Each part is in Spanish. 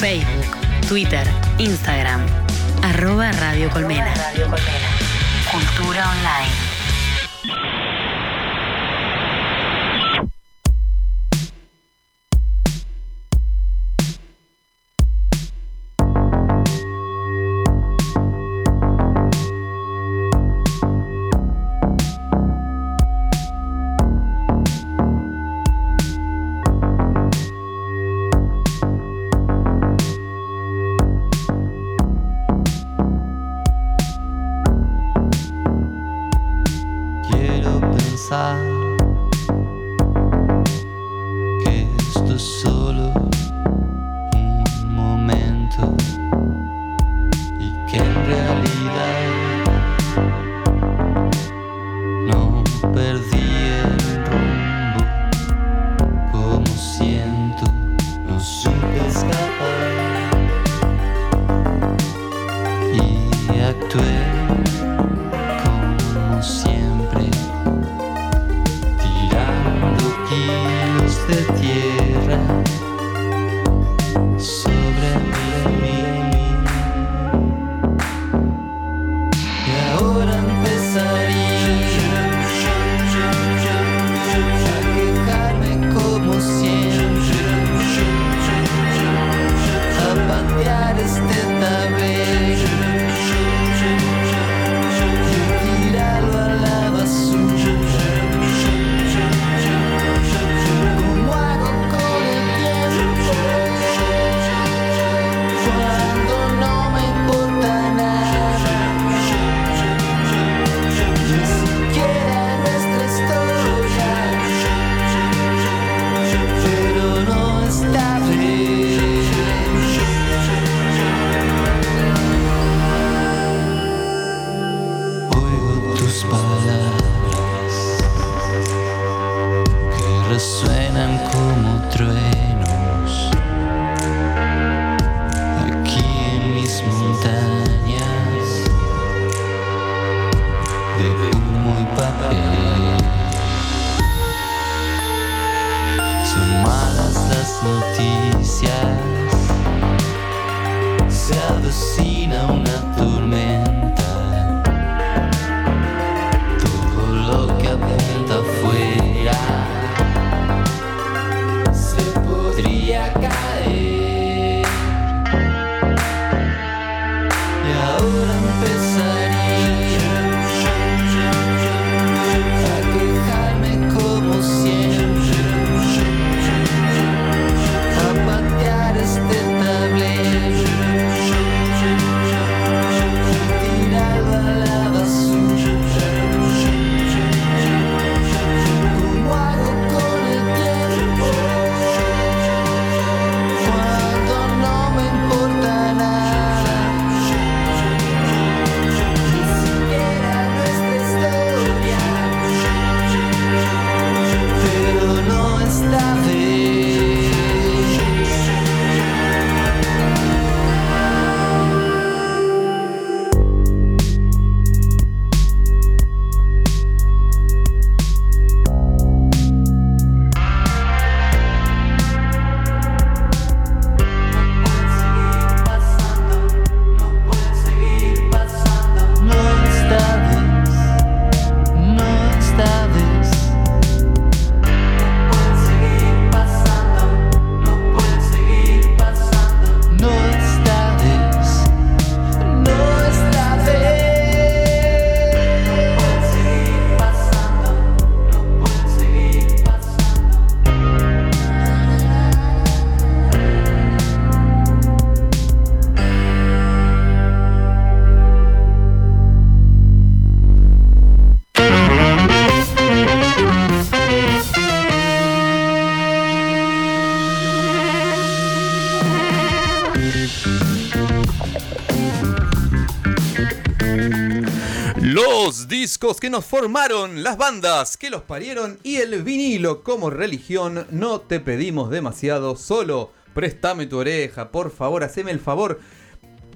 Facebook, Twitter, Instagram. Arroba Radio Colmena. Cultura Online. que nos formaron, las bandas que los parieron y el vinilo como religión. No te pedimos demasiado, solo préstame tu oreja, por favor, haceme el favor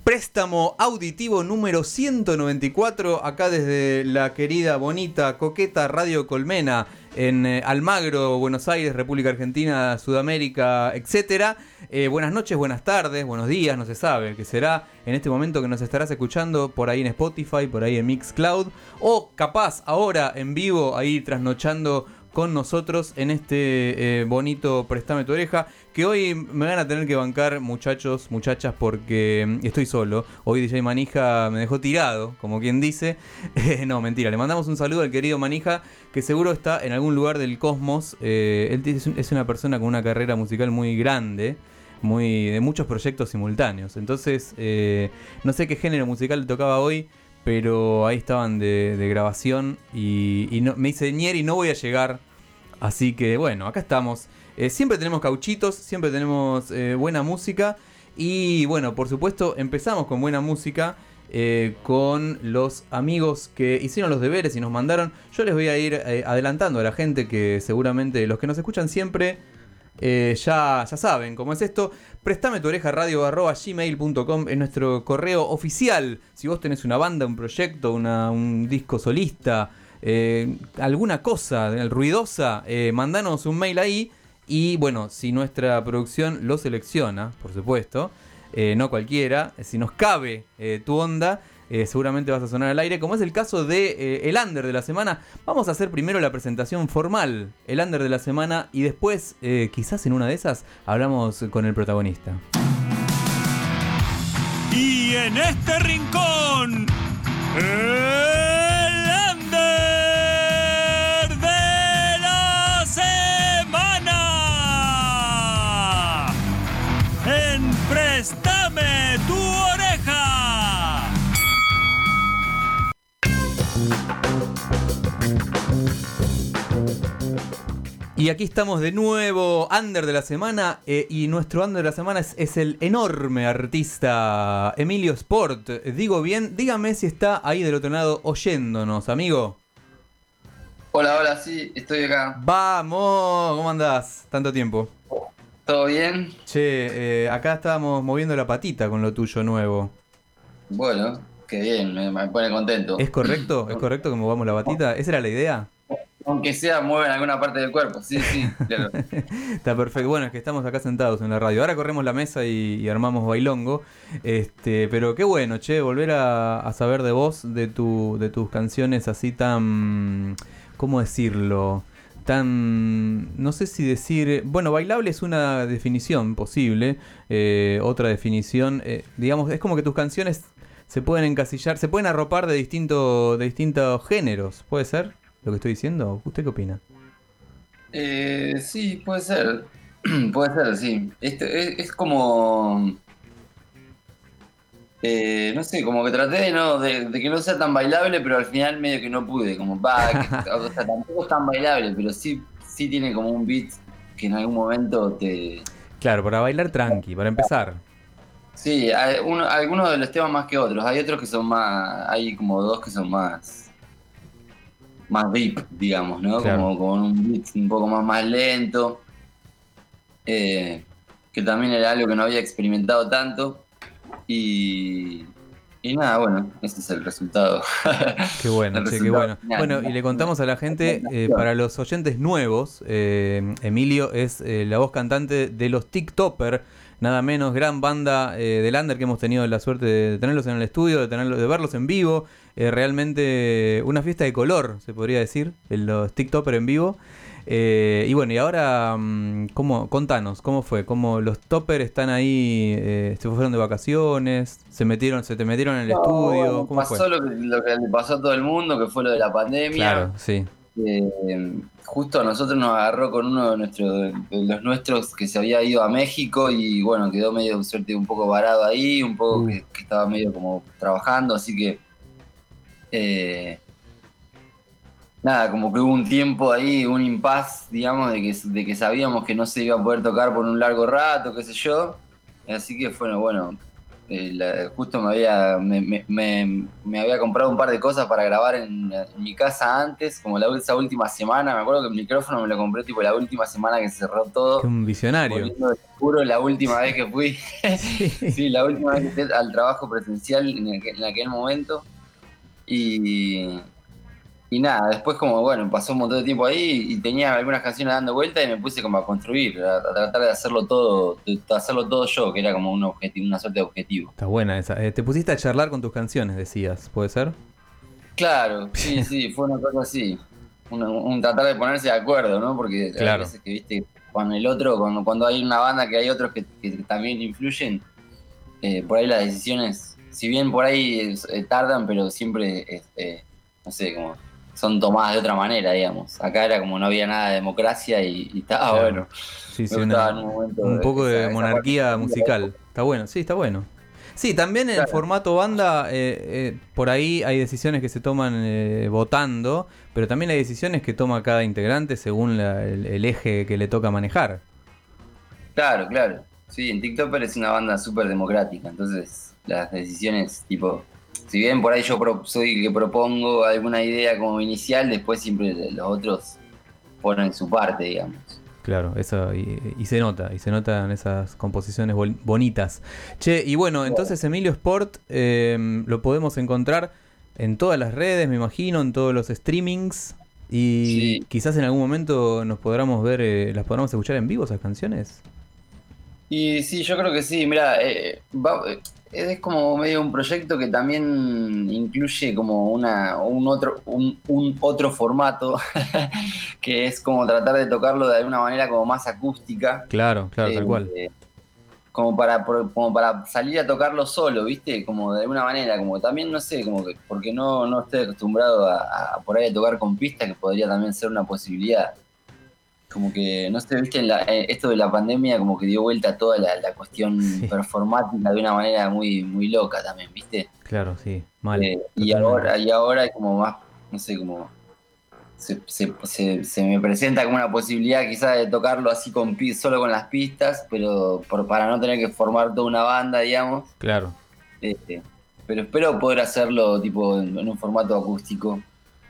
Préstamo auditivo número 194, acá desde la querida, bonita, coqueta Radio Colmena, en eh, Almagro, Buenos Aires, República Argentina, Sudamérica, etcétera. Eh, buenas noches, buenas tardes, buenos días, no se sabe, que será en este momento que nos estarás escuchando por ahí en Spotify, por ahí en Mixcloud, o capaz ahora en vivo, ahí trasnochando con nosotros en este eh, bonito Prestame tu oreja, que hoy me van a tener que bancar muchachos, muchachas, porque mm, estoy solo. Hoy DJ Manija me dejó tirado, como quien dice. Eh, no, mentira, le mandamos un saludo al querido Manija, que seguro está en algún lugar del cosmos. Eh, él es, es una persona con una carrera musical muy grande. Muy, de muchos proyectos simultáneos. Entonces, no sé qué género musical le tocaba hoy, pero ahí estaban de, grabación y, no, me dice Nieri, no voy a llegar. Así que bueno, acá estamos. Eh, siempre tenemos cauchitos, siempre tenemos eh, buena música y bueno, por supuesto empezamos con buena música. eh, con los amigos que hicieron los deberes y nos mandaron. Yo les voy a ir adelantando a la gente que seguramente los que nos escuchan siempre eh, ya, ya saben cómo es esto. Préstame tu oreja radio gmail.com es nuestro correo oficial. Si vos tenés una banda, un proyecto, una- un disco solista, eh, alguna cosa ruidosa, eh, mandanos un mail ahí. Y bueno, si nuestra producción lo selecciona, por supuesto, no cualquiera, si nos cabe tu onda, eh, seguramente vas a sonar al aire, como es el caso de eh, el under de la semana. Vamos a hacer primero la presentación formal, el under de la semana, y después, eh, quizás en una de esas, hablamos con el protagonista. Y en este rincón, Y aquí estamos de nuevo, under de la semana, eh, y nuestro under de la semana es, es el enorme artista Emilio Sport. Digo bien, dígame si está ahí del otro lado oyéndonos, amigo. Hola, hola, sí, estoy acá. Vamos, ¿cómo andás? Tanto tiempo. ¿Todo bien? Che, eh, acá estábamos moviendo la patita con lo tuyo nuevo. Bueno, qué bien, me, me pone contento. ¿Es correcto? ¿Es correcto que movamos la patita? ¿Esa era la idea? Aunque sea, mueven alguna parte del cuerpo, sí, sí, claro. Está perfecto. Bueno, es que estamos acá sentados en la radio. Ahora corremos la mesa y, y armamos bailongo. Este, pero qué bueno, che, volver a, a saber de vos, de tu, de tus canciones así tan, ¿cómo decirlo? Tan, no sé si decir, bueno, bailable es una definición posible. eh, otra definición, eh, digamos, es como que tus canciones se pueden encasillar, se pueden arropar de distinto, de distintos géneros. ¿Puede ser lo que estoy diciendo? ¿Usted qué opina? Eh, sí, puede ser. puede ser, sí. Este, es, es como. eh, no sé, como que traté de, no, de, de que no sea tan bailable, pero al final medio que no pude. Como, va, o sea, tampoco es tan bailable, pero sí, sí tiene como un beat que en algún momento te. Claro, para bailar tranqui, para empezar. Sí, hay uno- algunos de los temas más que otros. Hay otros que son más. Hay como dos que son más. Más deep, digamos, ¿no? Claro. Como con un beat un poco más, más lento. eh, que también era algo que no había experimentado tanto. Y. Y nada, bueno, ese es el resultado. Qué bueno, che, qué bueno. final. Bueno, y le contamos a la gente, eh, para los oyentes nuevos, eh, Emilio es eh, la voz cantante de los TikToker, nada menos, gran banda de Lander que hemos tenido la suerte de tenerlos en el estudio, de, tenerlos, de verlos en vivo. Eh, realmente una fiesta de color, se podría decir, en los TikToker en vivo. Eh, y bueno, y ahora, mm, ¿cómo, contanos, ¿cómo fue? ¿Cómo los Topper están ahí, eh, se fueron de vacaciones, se metieron, se te metieron en el No, estudio? bueno, ¿Cómo pasó fue? Lo, que, lo que le pasó a todo el mundo, que fue lo de la pandemia. Claro, sí. Eh, justo a nosotros nos agarró con uno de, nuestros de los nuestros que se había ido a México y bueno, quedó medio suerte un poco varado ahí, un poco Uh. que, que estaba medio como trabajando, así que eh, nada, como que hubo un tiempo ahí, un impas, digamos, de que, de que sabíamos que no se iba a poder tocar por un largo rato, qué sé yo. Así que bueno, bueno, eh, la- justo me había, me, me- me- me había comprado un par de cosas para grabar en, en mi casa antes, como la, esa última semana. Me acuerdo que el micrófono me lo compré tipo la última semana que se cerró todo. Que un visionario. Juro, la última vez que fui. sí, la última vez que fui al trabajo presencial en aquel, en aquel momento. Y, y nada, después como, bueno, pasó un montón de tiempo ahí y tenía algunas canciones dando vuelta y me puse como a construir, a, a tratar de hacerlo todo, de hacerlo todo yo, que era como un objetivo, una suerte de objetivo. Está buena esa. Eh, te pusiste a charlar con tus canciones, decías, ¿puede ser? Claro, sí, sí, fue una cosa así. Un, un tratar de ponerse de acuerdo, ¿no? Porque Claro. a veces que, viste, cuando el otro, cuando, cuando hay una banda que hay otros que, que también influyen, eh, por ahí las decisiones, si bien por ahí eh, tardan, pero siempre, eh, eh, no sé, como son tomadas de otra manera, digamos. Acá era como no había nada de democracia y, y estaba Claro. bueno. Sí, sí, gustaba una- en un poco de monarquía musical. Está bueno, sí, está bueno. Sí, también en Claro. formato banda, eh, eh, por ahí hay decisiones que se toman eh, votando, pero también hay decisiones que toma cada integrante según la- el, el eje que le toca manejar. Claro, claro. Sí, en TikTok es una banda súper democrática, entonces las decisiones, tipo, si bien por ahí yo soy el que propongo alguna idea como inicial, después siempre los otros ponen su parte, digamos. Claro, eso, y, y se nota, y se notan esas composiciones bonitas. Che, y bueno, entonces Emilio Sport eh, lo podemos encontrar en todas las redes, me imagino, en todos los streamings. Y Sí. quizás en algún momento nos podamos ver, eh, las podamos escuchar en vivo esas canciones. Y sí, yo creo que sí, mira, eh, va- eh, es como medio un proyecto que también incluye como una, un otro, un, un otro formato, que es como tratar de tocarlo de alguna manera como más acústica. Claro, claro, tal Eh, cual. como para como para salir a tocarlo solo, ¿viste? Como de alguna manera, como también no sé, como que porque no, no estoy acostumbrado a, a por ahí a tocar con pista, que podría también ser una posibilidad. Como que, no sé, viste, en la- eh, esto de la pandemia como que dio vuelta toda la, la cuestión Sí. performática de una manera muy, muy loca también, ¿viste? Claro, sí, mal. Eh, y ahora, y ahora es como más, no sé, como se, se- se- se me presenta como una posibilidad quizás de tocarlo así con solo con las pistas, pero por, para no tener que formar toda una banda, digamos. Claro. Este, pero espero poder hacerlo tipo en, en un formato acústico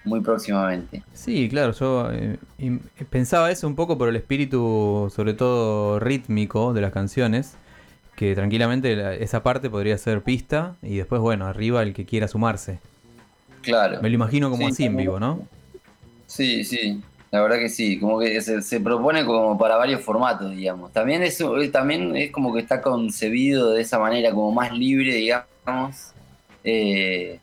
muy próximamente. Sí, claro, yo eh, pensaba eso un poco por el espíritu, sobre todo rítmico de las canciones, que tranquilamente la- esa parte podría ser pista y después, bueno, arriba el que quiera sumarse. Claro. Me lo imagino como Sí, así en vivo, ¿no? Sí, sí, la verdad que sí, como que se, se propone como para varios formatos, digamos. También es, eh, también es como que está concebido de esa manera, como más libre, digamos, eh,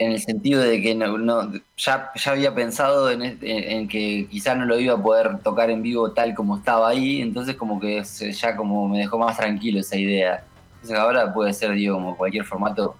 en el sentido de que no, no- ya, ya había pensado en, en que quizás no lo iba a poder tocar en vivo tal como estaba ahí, entonces como que ya como me dejó más tranquilo esa idea. Entonces ahora puede ser, digo, como cualquier formato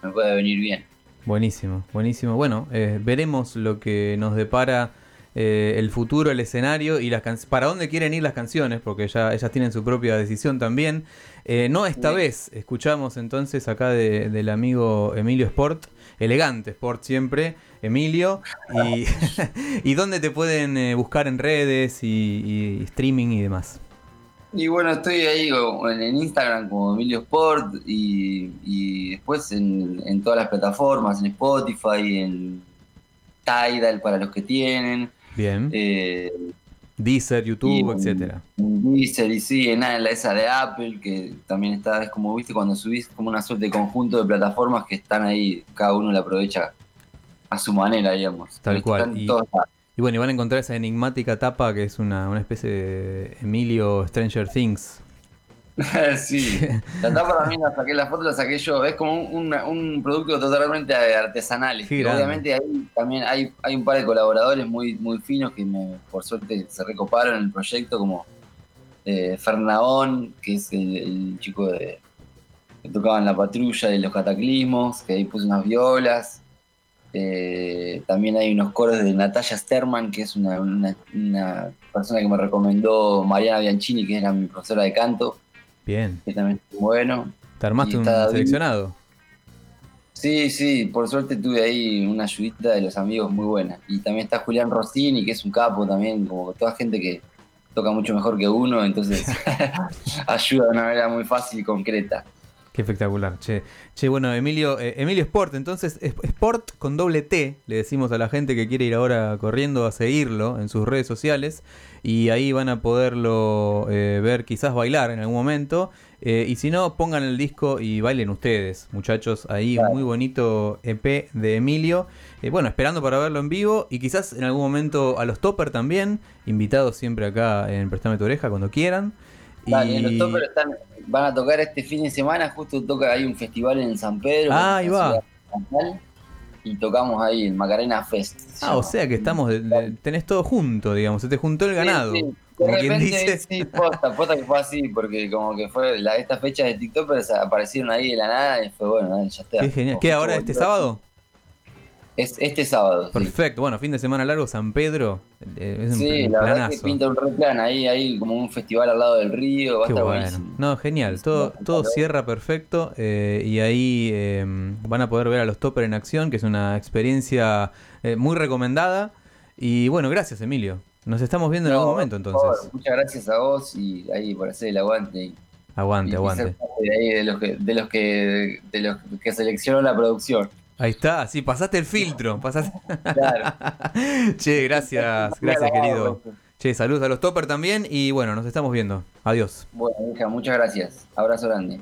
me puede venir bien. Buenísimo, buenísimo. Bueno, eh, veremos lo que nos depara eh, el futuro, el escenario y las para dónde quieren ir las canciones, porque ya ellas tienen su propia decisión también. Eh, no esta Sí. vez, escuchamos entonces acá de- del amigo Emilio Sport, elegante Sport siempre, Emilio, y, y dónde te pueden eh, buscar en redes y, y streaming y demás. Y bueno, estoy ahí en Instagram como Emilio Sport y, y después en, en todas las plataformas, en Spotify, en Tidal para los que tienen, Bien. eh, Deezer, YouTube, en- etcétera. Deezer y sí, en la esa de Apple, que también está, es como viste cuando subís como una suerte de conjunto de plataformas que están ahí, cada uno la aprovecha a su manera, digamos. Tal cual, y-. Y bueno, y van a encontrar esa enigmática tapa que es una, una especie de Emilio Stranger Things. sí, la tapa también la saqué, la foto la saqué yo. Es como un, un- un producto totalmente artesanal. Obviamente ahí también hay, hay un par de colaboradores muy, muy finos que me, por suerte se recoparon en el proyecto, como eh, Fernaón, que es el, el chico de, que tocaba en la patrulla de los cataclismos, que ahí puso unas violas. Eh, también hay unos coros de Natalia Sterman, que es una, una- una persona que me recomendó Mariana Bianchini, que era mi profesora de canto Bien. que también es bueno. ¿Te armaste un seleccionado? Sí, sí, por suerte tuve ahí una ayudita de los amigos muy buena. Y también está Julián Rossini, que es un capo también, como toda gente que toca mucho mejor que uno, entonces ayuda de una manera muy fácil y concreta. Qué espectacular, che. Che, bueno, Emilio, eh, Emilio Sport, entonces, es- Sport con doble T, le decimos a la gente que quiere ir ahora corriendo a seguirlo en sus redes sociales y ahí van a poderlo eh, ver, quizás bailar en algún momento. eh, y si no, pongan el disco y bailen ustedes, muchachos. Ahí muy bonito EP de Emilio. Bueno, esperando para verlo en vivo y quizás en algún momento a los Topper también, invitados siempre acá en Prestame tu oreja cuando quieran. Dale, Y- los toppers están, van a tocar este fin de semana, justo toca, hay un festival en San Pedro. Ah, ahí va. Y tocamos ahí, el Macarena Fest. Ah, llama. o sea que estamos, tenés todo junto, digamos, se te juntó el ganado. sí. De Como quien repente, dice. sí, posta, posta que fue así, porque como que fue la, estas fechas de TikTokers aparecieron ahí de la nada y fue bueno, ya está. Qué genial. ¿Qué ahora este sábado? Es este sábado. sí. Perfecto. Bueno, fin de semana largo, San Pedro. eh, es Sí, un la verdad que planazo. pinta un re plan ahí, ahí como un festival al lado del río, va a estar bueno. buenísimo. No, genial. Todo, todo cierra perfecto. eh, y ahí eh, van a poder ver a los Topper en acción, que es una experiencia eh, muy recomendada. Y bueno, gracias, Emilio. Nos estamos viendo en algún momento favor, entonces. muchas gracias a vos y ahí por hacer el aguante. Aguante, y aguante. parte de ahí de los que, de los que, de los que seleccionó la producción. Ahí está, sí, pasaste el filtro. Pasaste... Claro. che, gracias, gracias, querido. Che, saludos a los Topper también. Y bueno, nos estamos viendo. Adiós. Bueno, hija, muchas gracias. Abrazo grande.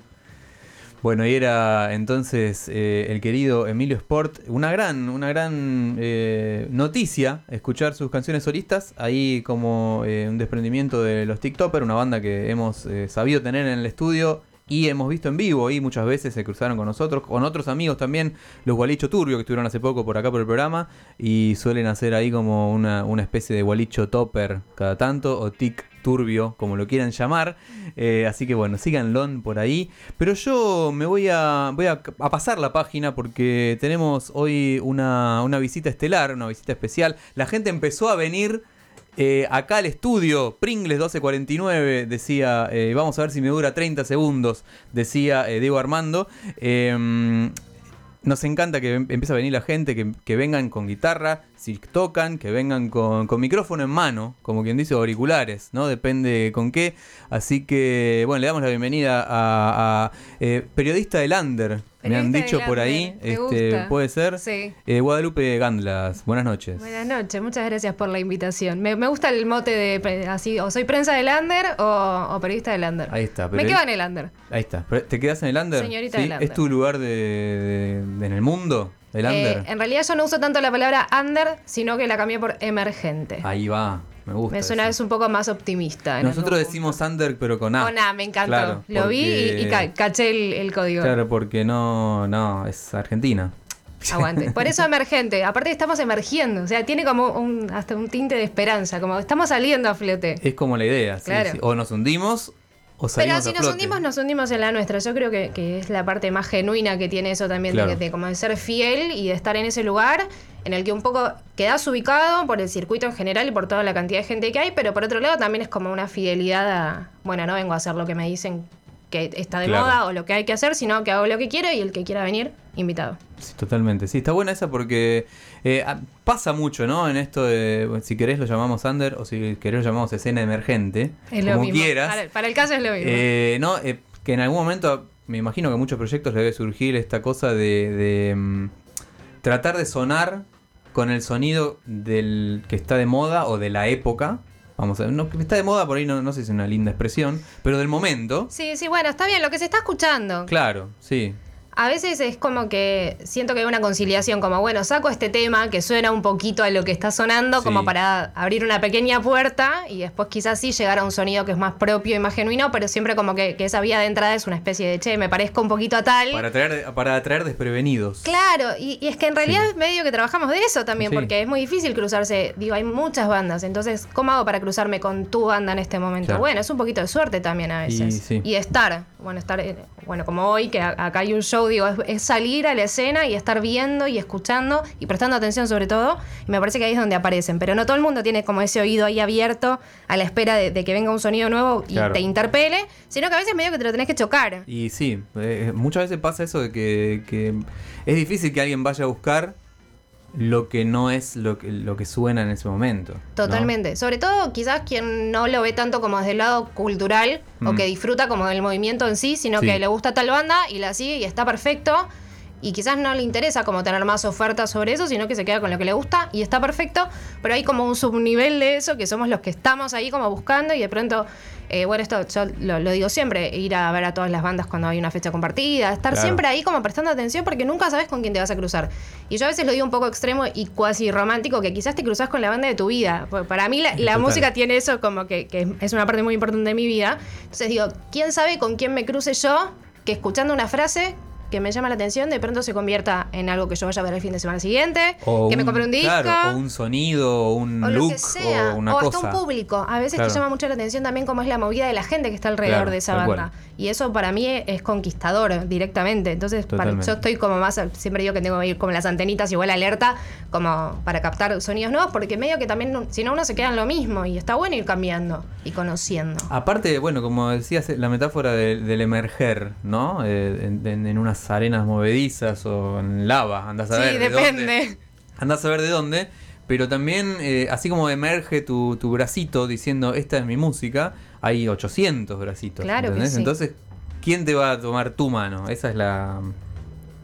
Bueno, y era entonces eh, el querido Emilio Sport, una gran, una gran eh, noticia escuchar sus canciones solistas, ahí como eh, un desprendimiento de los TikToker, una banda que hemos eh, sabido tener en el estudio y hemos visto en vivo y muchas veces se cruzaron con nosotros, con otros amigos también, los Gualicho Turbio que estuvieron hace poco por acá por el programa y suelen hacer ahí como una, una especie de Gualicho Topper cada tanto o Tic Turbio, como lo quieran llamar. Eh, así que bueno, síganlo por ahí. Pero yo me voy a, voy a, a pasar la página porque tenemos hoy una, una visita estelar, una visita especial. La gente empezó a venir eh, acá al estudio. Pringles 1249 decía, eh, vamos a ver si me dura 30 segundos, decía eh, Diego Armando. Eh, nos encanta que em- empiece a venir la gente, que, que vengan con guitarra, si tocan, que vengan con, con micrófono en mano, como quien dice, auriculares, ¿no? Depende con qué. Así que, bueno, le damos la bienvenida a, a, eh, periodista del Under. Me han dicho por ahí, este, gusta. puede ser. Sí. Eh, Guadalupe Gandlas, buenas noches. Buenas noches, muchas gracias por la invitación. Me, me gusta el mote de así, o soy prensa del Under o, o periodista del Under. Ahí está, Me quedo en el Under. Ahí está. ¿Te quedas en el Under? Señorita ¿Sí? del Under. ¿Es tu lugar de, de- de- en el mundo? ¿El Eh, Under? en realidad yo no uso tanto la palabra Under, sino que la cambié por emergente. Ahí va, me gusta. me suena eso. es un poco más optimista. Nosotros decimos Under, pero con A. Con A, me encantó. Claro, Lo vi y, y porque- ca- caché el, el código. Claro, porque no, no, es Argentina. Aguante. Por eso emergente. Aparte estamos emergiendo. O sea, tiene como un, hasta un tinte de esperanza. Como estamos saliendo a flote. Es como la idea, sí. O nos hundimos o Pero si nos hundimos, nos hundimos en la nuestra. Yo creo que, que es la parte más genuina que tiene eso también, Claro. de, como de ser fiel y de estar en ese lugar en el que un poco quedas ubicado por el circuito en general y por toda la cantidad de gente que hay, pero por otro lado también es como una fidelidad a, bueno, no vengo a hacer lo que me dicen que está de Claro. moda o lo que hay que hacer, sino que hago lo que quiero y el que quiera venir, invitado. Sí, totalmente. Sí, está buena esa porque eh, pasa mucho, ¿no? En esto de, si querés lo llamamos Under o si querés lo llamamos escena emergente. Es lo como mismo. quieras. Para, para el caso es lo mismo. Eh, no, eh, que en algún momento me imagino que a muchos proyectos le debe surgir esta cosa de, de, mm, tratar de sonar con el sonido del que está de moda o de la época. Vamos a ver, no, está de moda por ahí no, no sé si es una linda expresión, pero del momento. Sí, sí, bueno, está bien, lo que se está escuchando. Claro, sí. A veces es como que siento que hay una conciliación, como bueno, saco este tema que suena un poquito a lo que está sonando, Sí. como para abrir una pequeña puerta y después quizás sí llegar a un sonido que es más propio y más genuino, pero siempre como que, que esa vía de entrada es una especie de che, me parezco un poquito a tal. Para atraer, para atraer desprevenidos. Claro, y, y es que en realidad Sí. es medio que trabajamos de eso también, Sí. porque es muy difícil cruzarse. Digo, hay muchas bandas, entonces, ¿cómo hago para cruzarme con tu banda en este momento? Claro. Bueno, es un poquito de suerte también a Y veces. sí. Y estar, bueno, estar, eh, bueno, como hoy, que acá hay un show, digo, es, es salir a la escena y estar viendo y escuchando y prestando atención sobre todo. Y me parece que ahí es donde aparecen, pero no todo el mundo tiene como ese oído ahí abierto a la espera de, de que venga un sonido nuevo y Claro. te interpele, sino que a veces medio que te lo tenés que chocar. Y sí, eh, muchas veces pasa eso de que, que es difícil que alguien vaya a buscar lo que no es lo que, lo que suena en ese momento. ¿no? Totalmente. Sobre todo, quizás quien no lo ve tanto como desde el lado cultural o Mm. que disfruta como del movimiento en sí, sino Sí. que le gusta tal banda y la sigue y está perfecto. Y quizás no le interesa como tener más ofertas sobre eso, sino que se queda con lo que le gusta y está perfecto. Pero hay como un subnivel de eso que somos los que estamos ahí como buscando y de pronto, eh, bueno, esto yo lo, lo digo siempre, ir a ver a todas las bandas cuando hay una fecha compartida, estar Claro. siempre ahí como prestando atención porque nunca sabes con quién te vas a cruzar. Y yo a veces lo digo un poco extremo y cuasi romántico, que quizás te cruzas con la banda de tu vida. Porque Para mí la, música tiene eso como que, que es una parte muy importante de mi vida. Entonces digo, ¿quién sabe con quién me cruce yo que escuchando una frase que me llama la atención de pronto se convierta en algo que yo vaya a ver el fin de semana siguiente, O que me compre un disco. Claro, o un sonido, o un o look, lo que sea, o una o hasta cosa. un público. A veces Claro. te llama mucho la atención también cómo es la movida de la gente que está alrededor Claro, de esa banda. cual. Y eso para mí es conquistador directamente. Entonces, para- yo estoy como más, siempre digo que tengo que ir como las antenitas igual alerta, como para captar sonidos nuevos, porque medio que también, si no, uno se queda en lo mismo. Y está bueno ir cambiando y conociendo. Aparte, bueno, como decías, la metáfora de- del emerger, ¿no? Eh, en, en- en arenas movedizas o en lava, andás a Sí, ver. de depende. dónde. Andás a ver de dónde. Pero también, eh, así como emerge tu, tu bracito diciendo, esta es mi música, hay 800 bracitos. Claro que sí. Entonces, ¿quién te va a tomar tu mano? Esa es la...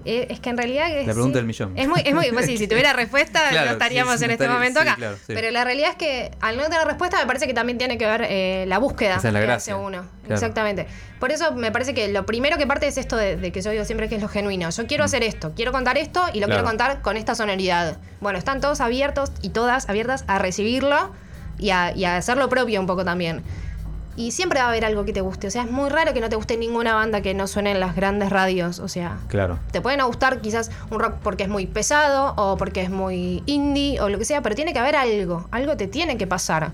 Eh, es que en realidad es, La pregunta sí. del millón. Es muy, es muy fácil. Si tuviera respuesta, Claro, no estaríamos sí, en este estaría- momento acá. claro. Pero la realidad es que al no tener respuesta, me parece que también tiene que ver eh, la búsqueda Esa es la que gracia. hace uno. Claro. Exactamente. Por eso me parece que lo primero que parte es esto de, de que yo digo siempre que es lo genuino. Yo quiero hacer esto, quiero contar esto y lo Mm. Quiero contar con esta sonoridad. Bueno, están todos abiertos y todas abiertas a recibirlo y a, y a hacer lo propio un poco también. Y siempre va a haber algo que te guste. O sea, es muy raro que no te guste ninguna banda que no suene en las grandes radios. O sea, Claro. te puede no gustar quizás un rock porque es muy pesado o porque es muy indie o lo que sea, pero tiene que haber algo. Algo te tiene que pasar.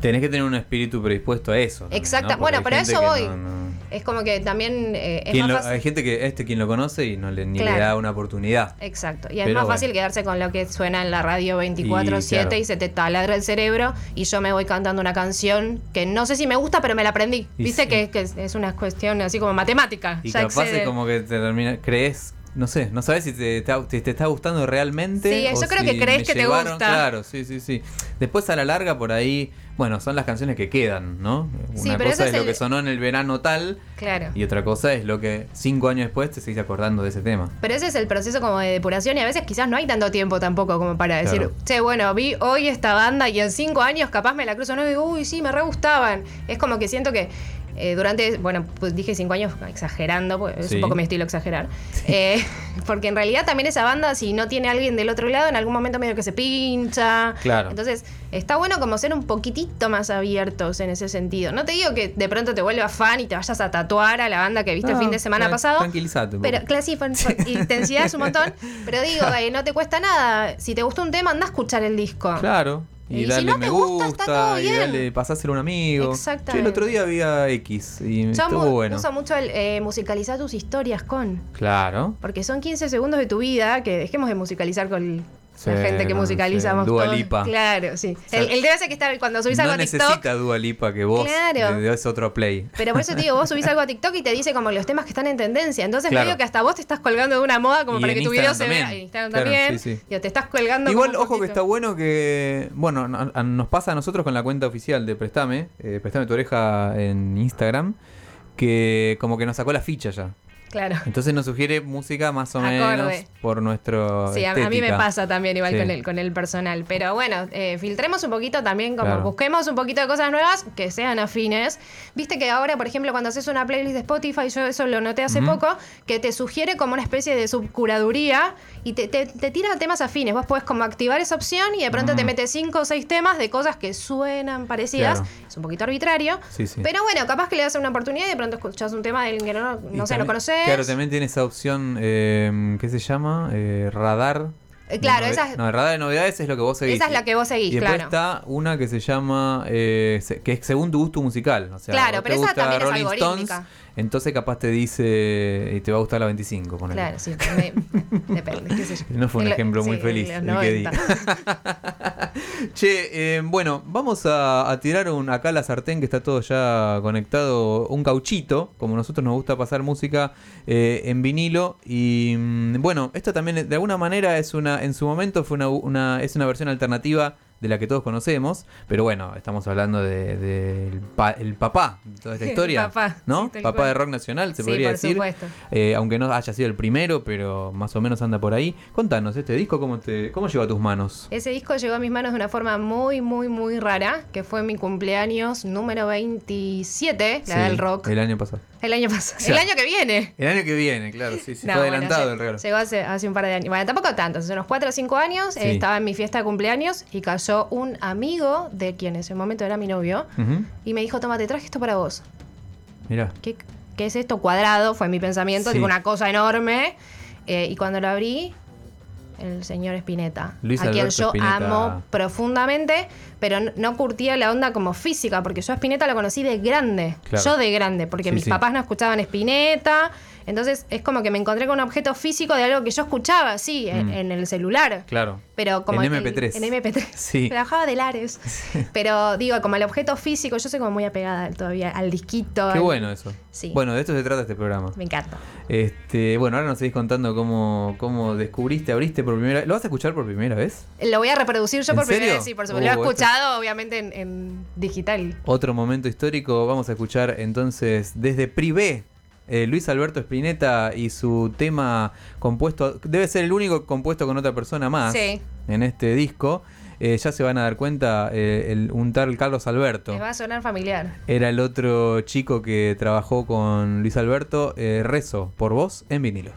Tenés que tener un espíritu predispuesto a eso. Porque bueno, pero a eso voy. no- no- Es como que también eh, es Quien más lo- fácil. hay gente que este quien lo conoce y no le, ni Claro. le da una oportunidad. Exacto. Y es Pero más bueno. fácil quedarse con lo que suena en la radio 24-7 Y, claro. y se te taladra el cerebro y yo me voy cantando una canción que no sé si me gusta, pero me la aprendí. Y Viste sí. que, que es- una cuestión así como matemática. Y ya capaz excede. es como que te termina, crees, no sé, no sabes si te, te, está gustando realmente. Sí, o yo creo que crees que te gusta. Claro, sí, sí, sí. Después a la larga por ahí, bueno, son las canciones que quedan, ¿no? Sí, Una pero cosa es, lo que sonó en el verano tal Claro. y otra cosa es lo que cinco años después te seguís acordando de ese tema. Pero ese es el proceso como de depuración y a veces quizás no hay tanto tiempo tampoco como para decir, che, bueno, vi hoy esta banda y en cinco años capaz me la cruzo no y digo, uy, sí, me re gustaban. Es como que siento que eh, durante, bueno, pues dije cinco años exagerando, porque es Sí. un poco mi estilo exagerar. Eh, porque en realidad también esa banda, si no tiene alguien del otro lado, en algún momento medio que se pincha. Claro. Entonces, está bueno como ser un poquitito más abiertos en ese sentido. No te digo que de pronto te vuelvas fan y te vayas a tatuar a la banda que viste el fin de semana tra- pasado. tranquilizate Pero, claro, sí, por- por intensidad es un montón. Pero digo, eh, no te cuesta nada. Si te gustó un tema, anda a escuchar el disco. Claro. Y, Y si dale no me gusta, está todo y bien. dale, pasáselo a un amigo. Exactamente. El otro día había X y Yo estuvo mu- bueno. uso mucho el eh, musicalizar tus historias con. Claro. Porque son 15 segundos de tu vida que dejemos de musicalizar con Sí, la gente que no, musicalizamos. sí, Dua todos. Lipa. Claro, sí. sea, el, el debe ser que está cuando subís algo no a TikTok. necesita Dua Lipa que vos Claro. le des otro play. Pero por eso te digo, vos subís algo a TikTok y te dice como los temas que están en tendencia. Entonces Claro. medio que hasta vos te estás colgando de una moda como Y para que tu video se vea. En Instagram Claro, también. sí. Digo, te estás colgando Igual, como ojo que está bueno que, bueno, no- a- nos pasa a nosotros con la cuenta oficial de Prestame, eh, Prestame tu oreja en Instagram, que como que nos sacó la ficha ya. Claro. Entonces nos sugiere música más o Acorde. menos por nuestro Sí, a, a mí me pasa también igual Sí. con el con el personal. Pero bueno, eh, filtremos un poquito también, como Claro. busquemos un poquito de cosas nuevas que sean afines. Viste que ahora, por ejemplo, cuando haces una playlist de Spotify, yo eso lo noté hace poco, que te sugiere como una especie de subcuraduría y te, te, te tira temas afines. Vos podés como activar esa opción y de pronto te mete cinco o seis temas de cosas que suenan parecidas. Claro. Es un poquito arbitrario. Sí, sí. Pero bueno, capaz que le das una oportunidad y de pronto escuchás un tema de alguien que no, no sé, no también- Claro, también tiene esa opción, eh, ¿qué se llama? Eh, radar. Eh, claro, esa es- No, el radar de novedades es lo que vos seguís. Esa es la que vos seguís, y después claro. está una que se llama, eh, que es según tu gusto musical. O sea, Claro, pero te esa gusta también es Rolling algorítmica. Stones, entonces capaz te dice y te va a gustar la 25. ponele. Claro, sí, me- depende, qué sé yo. No fue un En lo- ejemplo muy sí, feliz el que di. 90. Che, eh, bueno, vamos a, a tirar un, acá la sartén que está todo ya conectado, un cauchito, como nosotros nos gusta pasar música eh, en vinilo. Y mm, bueno, esto también de alguna manera es una, en su momento fue una, una- es una versión alternativa de la que todos conocemos, pero bueno, estamos hablando de, de el, pa- el papá de toda esta El historia, papá, ¿no? sí, papá cual. de rock nacional, se Sí, podría por decir. Eh, aunque no haya sido el primero, pero más o menos anda por ahí. Contanos, este disco, ¿cómo, te, cómo llegó a tus manos? Ese disco llegó a mis manos de una forma muy, muy, muy rara, que fue mi cumpleaños número 27, la Sí, del rock, El año pasado. el año pasado, sea, el año que viene. El año que viene, claro, sí, sí. No, fue bueno, adelantado el regalo. Llegó hace, hace un par de años. Bueno, tampoco tanto, hace unos 4 o 5 años. eh, estaba en mi fiesta de cumpleaños y cayó un amigo de quien en ese momento era mi novio. Y me dijo, toma, te traje esto para vos. Mirá. ¿Qué, qué es esto? Cuadrado, fue mi pensamiento, Sí. tipo una cosa enorme. Eh, y cuando lo abrí, el señor Spinetta, Luis a quien yo Spinetta. amo profundamente, pero no, no curtía la onda como física, porque yo a Spinetta lo conocí de grande, Claro. yo de grande, porque Sí, mis sí. papás no escuchaban Spinetta, entonces es como que me encontré con un objeto físico de algo que yo escuchaba, sí, en, Mm. en el celular. Claro. Pero como En el- MP3. En MP3. Sí. Trabajaba de Lares. Pero digo, como el objeto físico, yo soy como muy apegada todavía al disquito. Qué al- bueno eso. Sí. Bueno, de esto se trata este programa. Me encanta. Este, bueno, ahora nos seguís contando cómo, cómo descubriste, abriste por primera vez. ¿Lo vas a escuchar por primera vez? Lo voy a reproducir yo ¿En por primera vez, sí, por supuesto. lo Uh, he esto- escuchado, obviamente, en, en digital. Otro momento histórico. Vamos a escuchar entonces desde Privé. Eh, Luis Alberto Spinetta y su tema compuesto, debe ser el único compuesto con otra persona más Sí. en este disco. Eh, ya se van a dar cuenta, eh, el- un tal Carlos Alberto. Les va a sonar familiar. Era el otro chico que trabajó con Luis Alberto. eh, Rezo por vos en vinilo.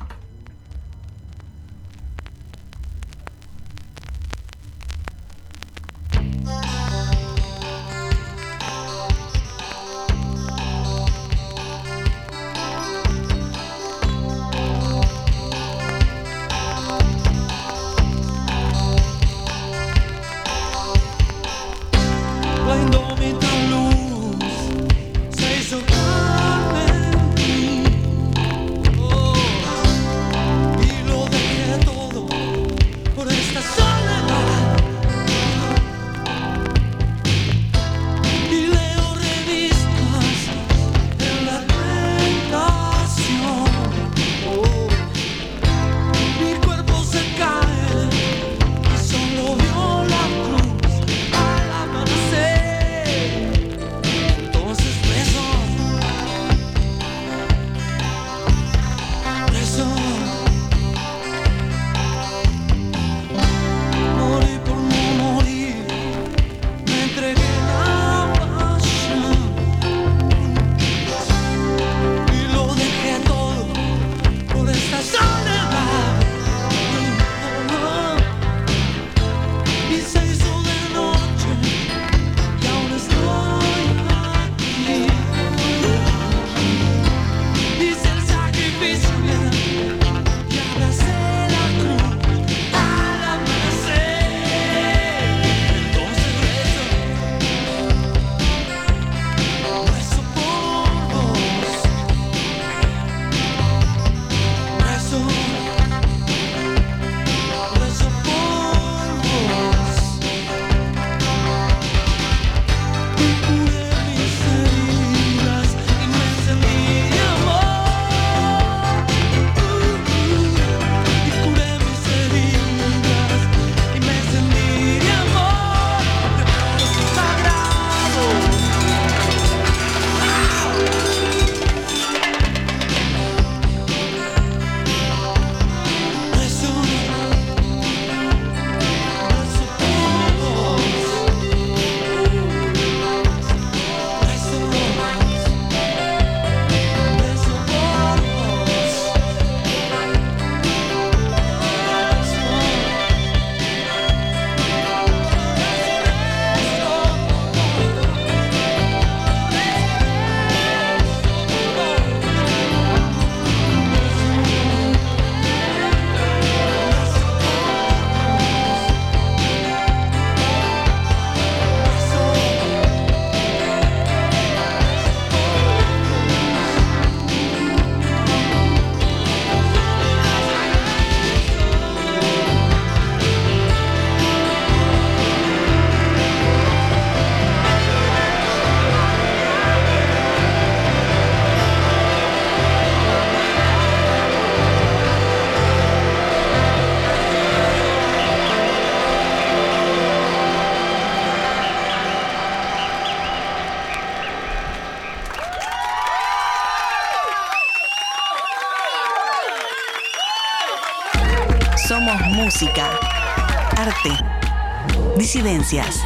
Disidencias.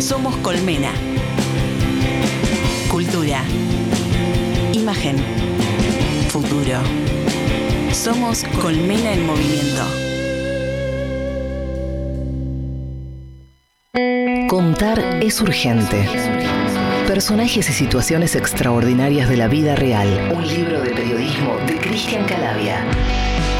Somos Colmena. Cultura. Imagen. Futuro. Somos Colmena en movimiento. Contar es urgente. Personajes y situaciones extraordinarias de la vida real. Un libro de periodismo de Cristian Calavia.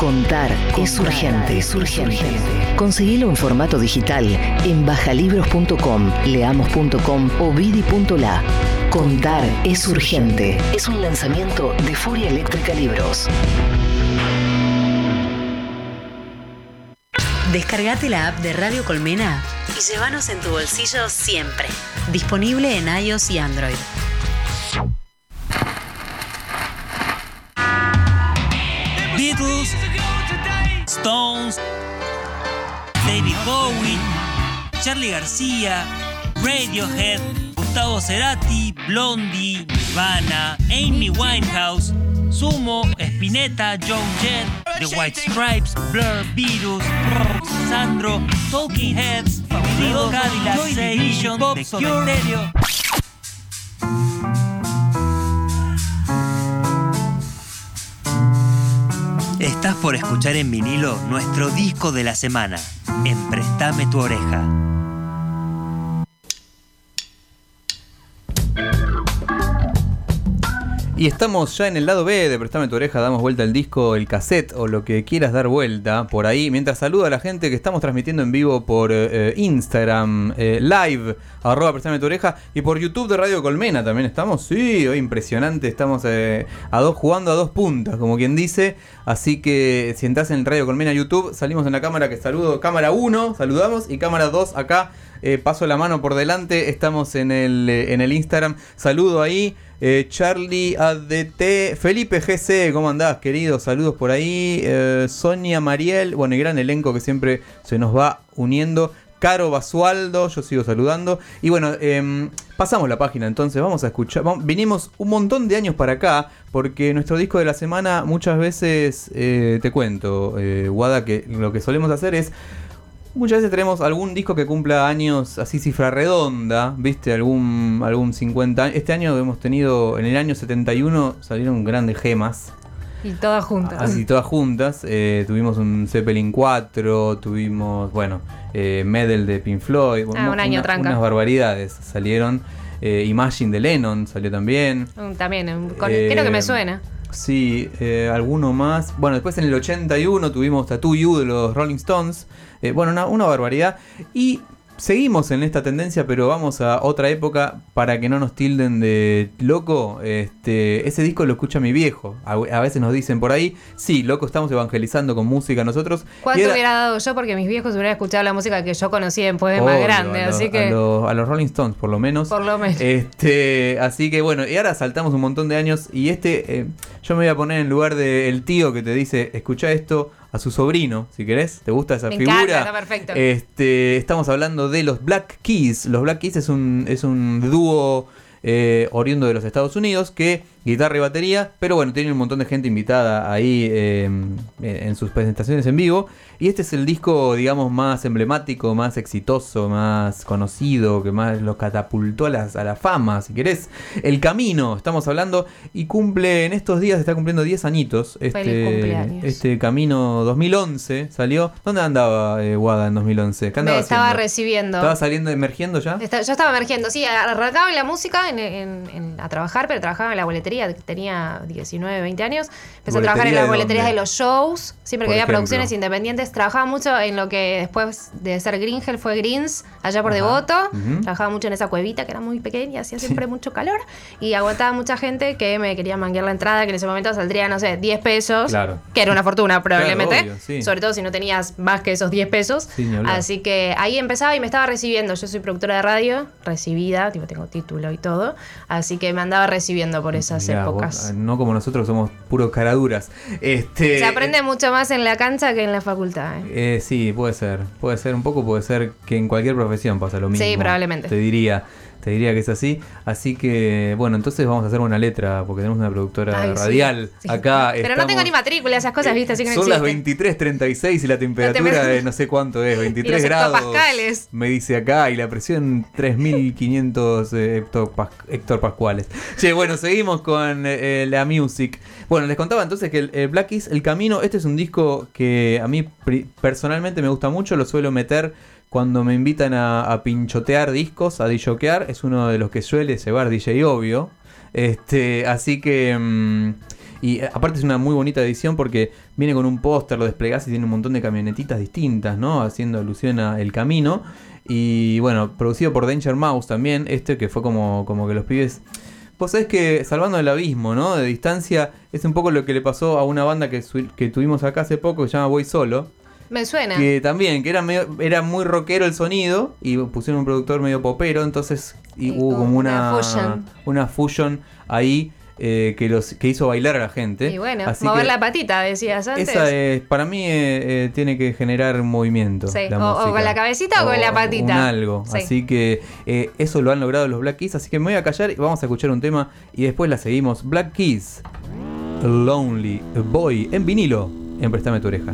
Contar, es urgente, es urgente. Conseguilo en formato digital en bajalibros.com, leamos.com o vidi.la. Contar es urgente. Es un lanzamiento de Furia Eléctrica Libros. Descargate la app de Radio Colmena y llévanos en tu bolsillo siempre. Disponible en iOS y Android. Charlie García, Radiohead, Gustavo Cerati, Blondie, Nirvana, Amy Winehouse, Sumo, Spinetta, Joan Jett, The White Stripes, Blur, Virus, Rock, Sandro, Talking Heads, Favorito, Cadillac, Joy Division, The Cure. Estás por escuchar en vinilo nuestro disco de la semana, en Préstame tu oreja. Y estamos ya en el lado B de Prestame tu oreja, damos vuelta al disco, el cassette o lo que quieras dar vuelta por ahí. Mientras saludo a la gente que estamos transmitiendo en vivo por eh, Instagram, eh, live, arroba Prestame tu oreja, y por YouTube de Radio Colmena también estamos. Sí, impresionante, estamos eh, a dos jugando a dos puntas, como quien dice. Así que si entras en Radio Colmena YouTube, salimos en la cámara que saludo, cámara 1, saludamos, y cámara 2 acá. paso la mano por delante, estamos en el, en el Instagram. Saludo ahí. Eh, Charlie ADT, Felipe GC, ¿cómo andás, querido? Saludos por ahí. Eh, Sonia Mariel, bueno, el gran elenco que siempre se nos va uniendo. Caro Basualdo, yo sigo saludando. Y bueno, em, pasamos la página entonces, vamos a escuchar. vinimos un montón de años para acá, porque nuestro disco de la semana muchas veces, eh, te cuento, eh, que lo que solemos hacer es Muchas veces tenemos algún disco que cumpla años así cifra redonda, ¿viste? Algún, algún 50 años. Este año hemos tenido, en el año 71 salieron grandes gemas, Y todas juntas. así todas juntas. Eh, tuvimos un Zeppelin 4, tuvimos, bueno, eh, Medal de Pink Floyd. Ah, un año tranca. Unas barbaridades salieron. Eh, Imagine de Lennon salió también. Mm, También, con- Eh, creo que me suena. Sí, eh, alguno más. Bueno, después en el 81 tuvimos Tattoo You de los Rolling Stones. Eh, bueno, una, una barbaridad. Y seguimos en esta tendencia, pero vamos a otra época para que no nos tilden de loco. Este, ese disco lo escucha mi viejo. A, a veces nos dicen por ahí, sí, loco, estamos evangelizando con música nosotros. ¿Cuánto era- hubiera dado yo porque mis viejos hubieran escuchado la música que yo conocí después de más grande? a los- así a que, los, a los Rolling Stones, por lo menos. por lo menos. Este, así que bueno, y ahora saltamos un montón de años y este, eh, yo me voy a poner en lugar del tío que te dice, escucha esto a su sobrino, si querés, ¿te gusta esa Me figura? encanta, está perfecto. Este, estamos hablando de los Black Keys. Los Black Keys es un, es un dúo eh, oriundo de los Estados Unidos que guitarra y batería, pero bueno, tiene un montón de gente invitada ahí eh, en sus presentaciones en vivo. Y este es el disco, digamos, más emblemático, más exitoso, más conocido, que más lo catapultó a, las- a la fama, si querés. El Camino, estamos hablando, y cumple, en estos días está cumpliendo 10 añitos. Este, este Camino 2011 salió. ¿Dónde andaba eh, Wada en 2011? ¿Qué andaba me estaba haciendo? recibiendo. ¿Estaba saliendo, emergiendo ya? Está- yo estaba emergiendo, sí, arrancaba en la música en- en- en- a trabajar, pero trabajaba en la boletería, tenía 19, 20 años. Empecé a trabajar en ¿Boletería las boleterías de los shows, siempre Por que había ejemplo. producciones independientes. Trabajaba mucho en lo que después de ser Gringel fue Greens, allá por Ajá. Devoto. Trabajaba mucho en esa cuevita que era muy pequeña, hacía siempre mucho calor. Y aguantaba mucha gente que me quería manguear la entrada, que en ese momento saldría, no sé, 10 pesos. Claro. Que era una fortuna probablemente. obvio, sí. Sobre todo si no tenías más que esos 10 pesos. Sí. Así que ahí empezaba y me estaba recibiendo. Yo soy productora de radio, recibida, tipo, tengo título y todo. Así que me andaba recibiendo por esas Mirá, vos, épocas. ah, no como nosotros, somos puros caraduras. Este, Se aprende mucho más en la cancha que en la facultad. ¿eh? Eh, sí, puede ser. Puede ser un poco, puede ser que en cualquier profesión pasa lo mismo. Sí, probablemente. Te diría. Te diría que es así. Así que, bueno, entonces vamos a hacer una letra, porque tenemos una productora Ay, radial sí. acá. Pero no tengo ni matrícula, esas cosas, ¿viste? Así que no Son las existen. 23.36 y la temperatura La de no sé cuánto es, 23 los grados. Me dice acá, y la presión 3.500 eh, hectopas- hectopascuales. Che, bueno, seguimos con eh, la music. Bueno, les contaba entonces que el, el Black Keys, El Camino, este es un disco que a mí personalmente me gusta mucho, lo suelo meter cuando me invitan a, pinchotear discos, a disjoquear, es uno de los que suele llevar DJ Obvio. Este, así que... mm, y eh, aparte es una muy bonita edición porque viene con un póster, lo desplegás y tiene un montón de camionetitas distintas, ¿no? Haciendo alusión a El Camino. Y bueno, producido por Danger Mouse también, este que fue como, como que los pibes... Vos sabés que salvando el abismo, ¿no? De distancia, es un poco lo que le pasó a una banda que, que tuvimos acá hace poco, que se llama Voy Solo. Me suena. Que también, que era medio, era muy rockero el sonido y pusieron un productor medio popero, entonces y hubo como una una, fusion. una fusion ahí eh, que los que hizo bailar a la gente. Y bueno, Así mover que la patita, decías antes. Esa es, para mí eh, eh, tiene que generar movimiento. Sí, la o- con la cabecita o con la patita. Un algo. Sí. Así que eso lo han logrado los Black Keys. Así que me voy a callar y vamos a escuchar un tema y después la seguimos. Black Keys, Lonely Boy, en vinilo, en Préstame tu oreja.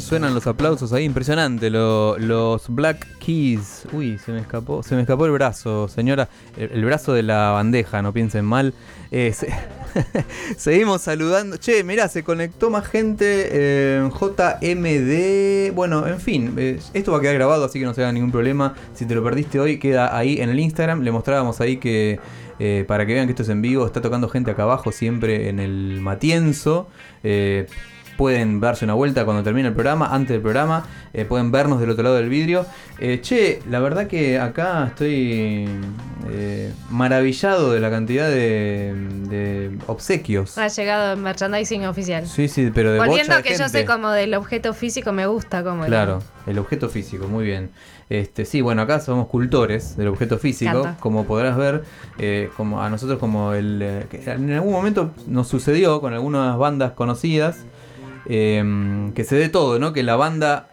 Suenan, los aplausos ahí, impresionante. lo- los Black Keys. Uy, se me escapó, se me escapó el brazo, señora. El, brazo de la bandeja, no piensen mal. Eh, se- Seguimos saludando. Che, mirá, se conectó más gente. eh, JMD. Bueno, en fin, eh, esto va a quedar grabado, así que no se haga ningún problema. Si te lo perdiste hoy, queda ahí en el Instagram. Le mostrábamos ahí que. para que vean que esto es en vivo, está tocando gente acá abajo, siempre en el Matienzo. Pueden darse una vuelta cuando termine el programa, antes del programa, eh, pueden vernos del otro lado del vidrio. Eh, che, la verdad que acá estoy eh, maravillado de la cantidad de, de obsequios. Ha llegado el merchandising oficial. Sí, sí, pero de Volviendo bocha que de yo sé como del objeto físico, me gusta como Claro, el objeto físico, muy bien. Este, sí, bueno, acá somos cultores del objeto físico, Canta. como podrás ver, eh, como a nosotros como el eh, que en algún momento nos sucedió con algunas bandas conocidas eh, que se dé todo, ¿no? Que la banda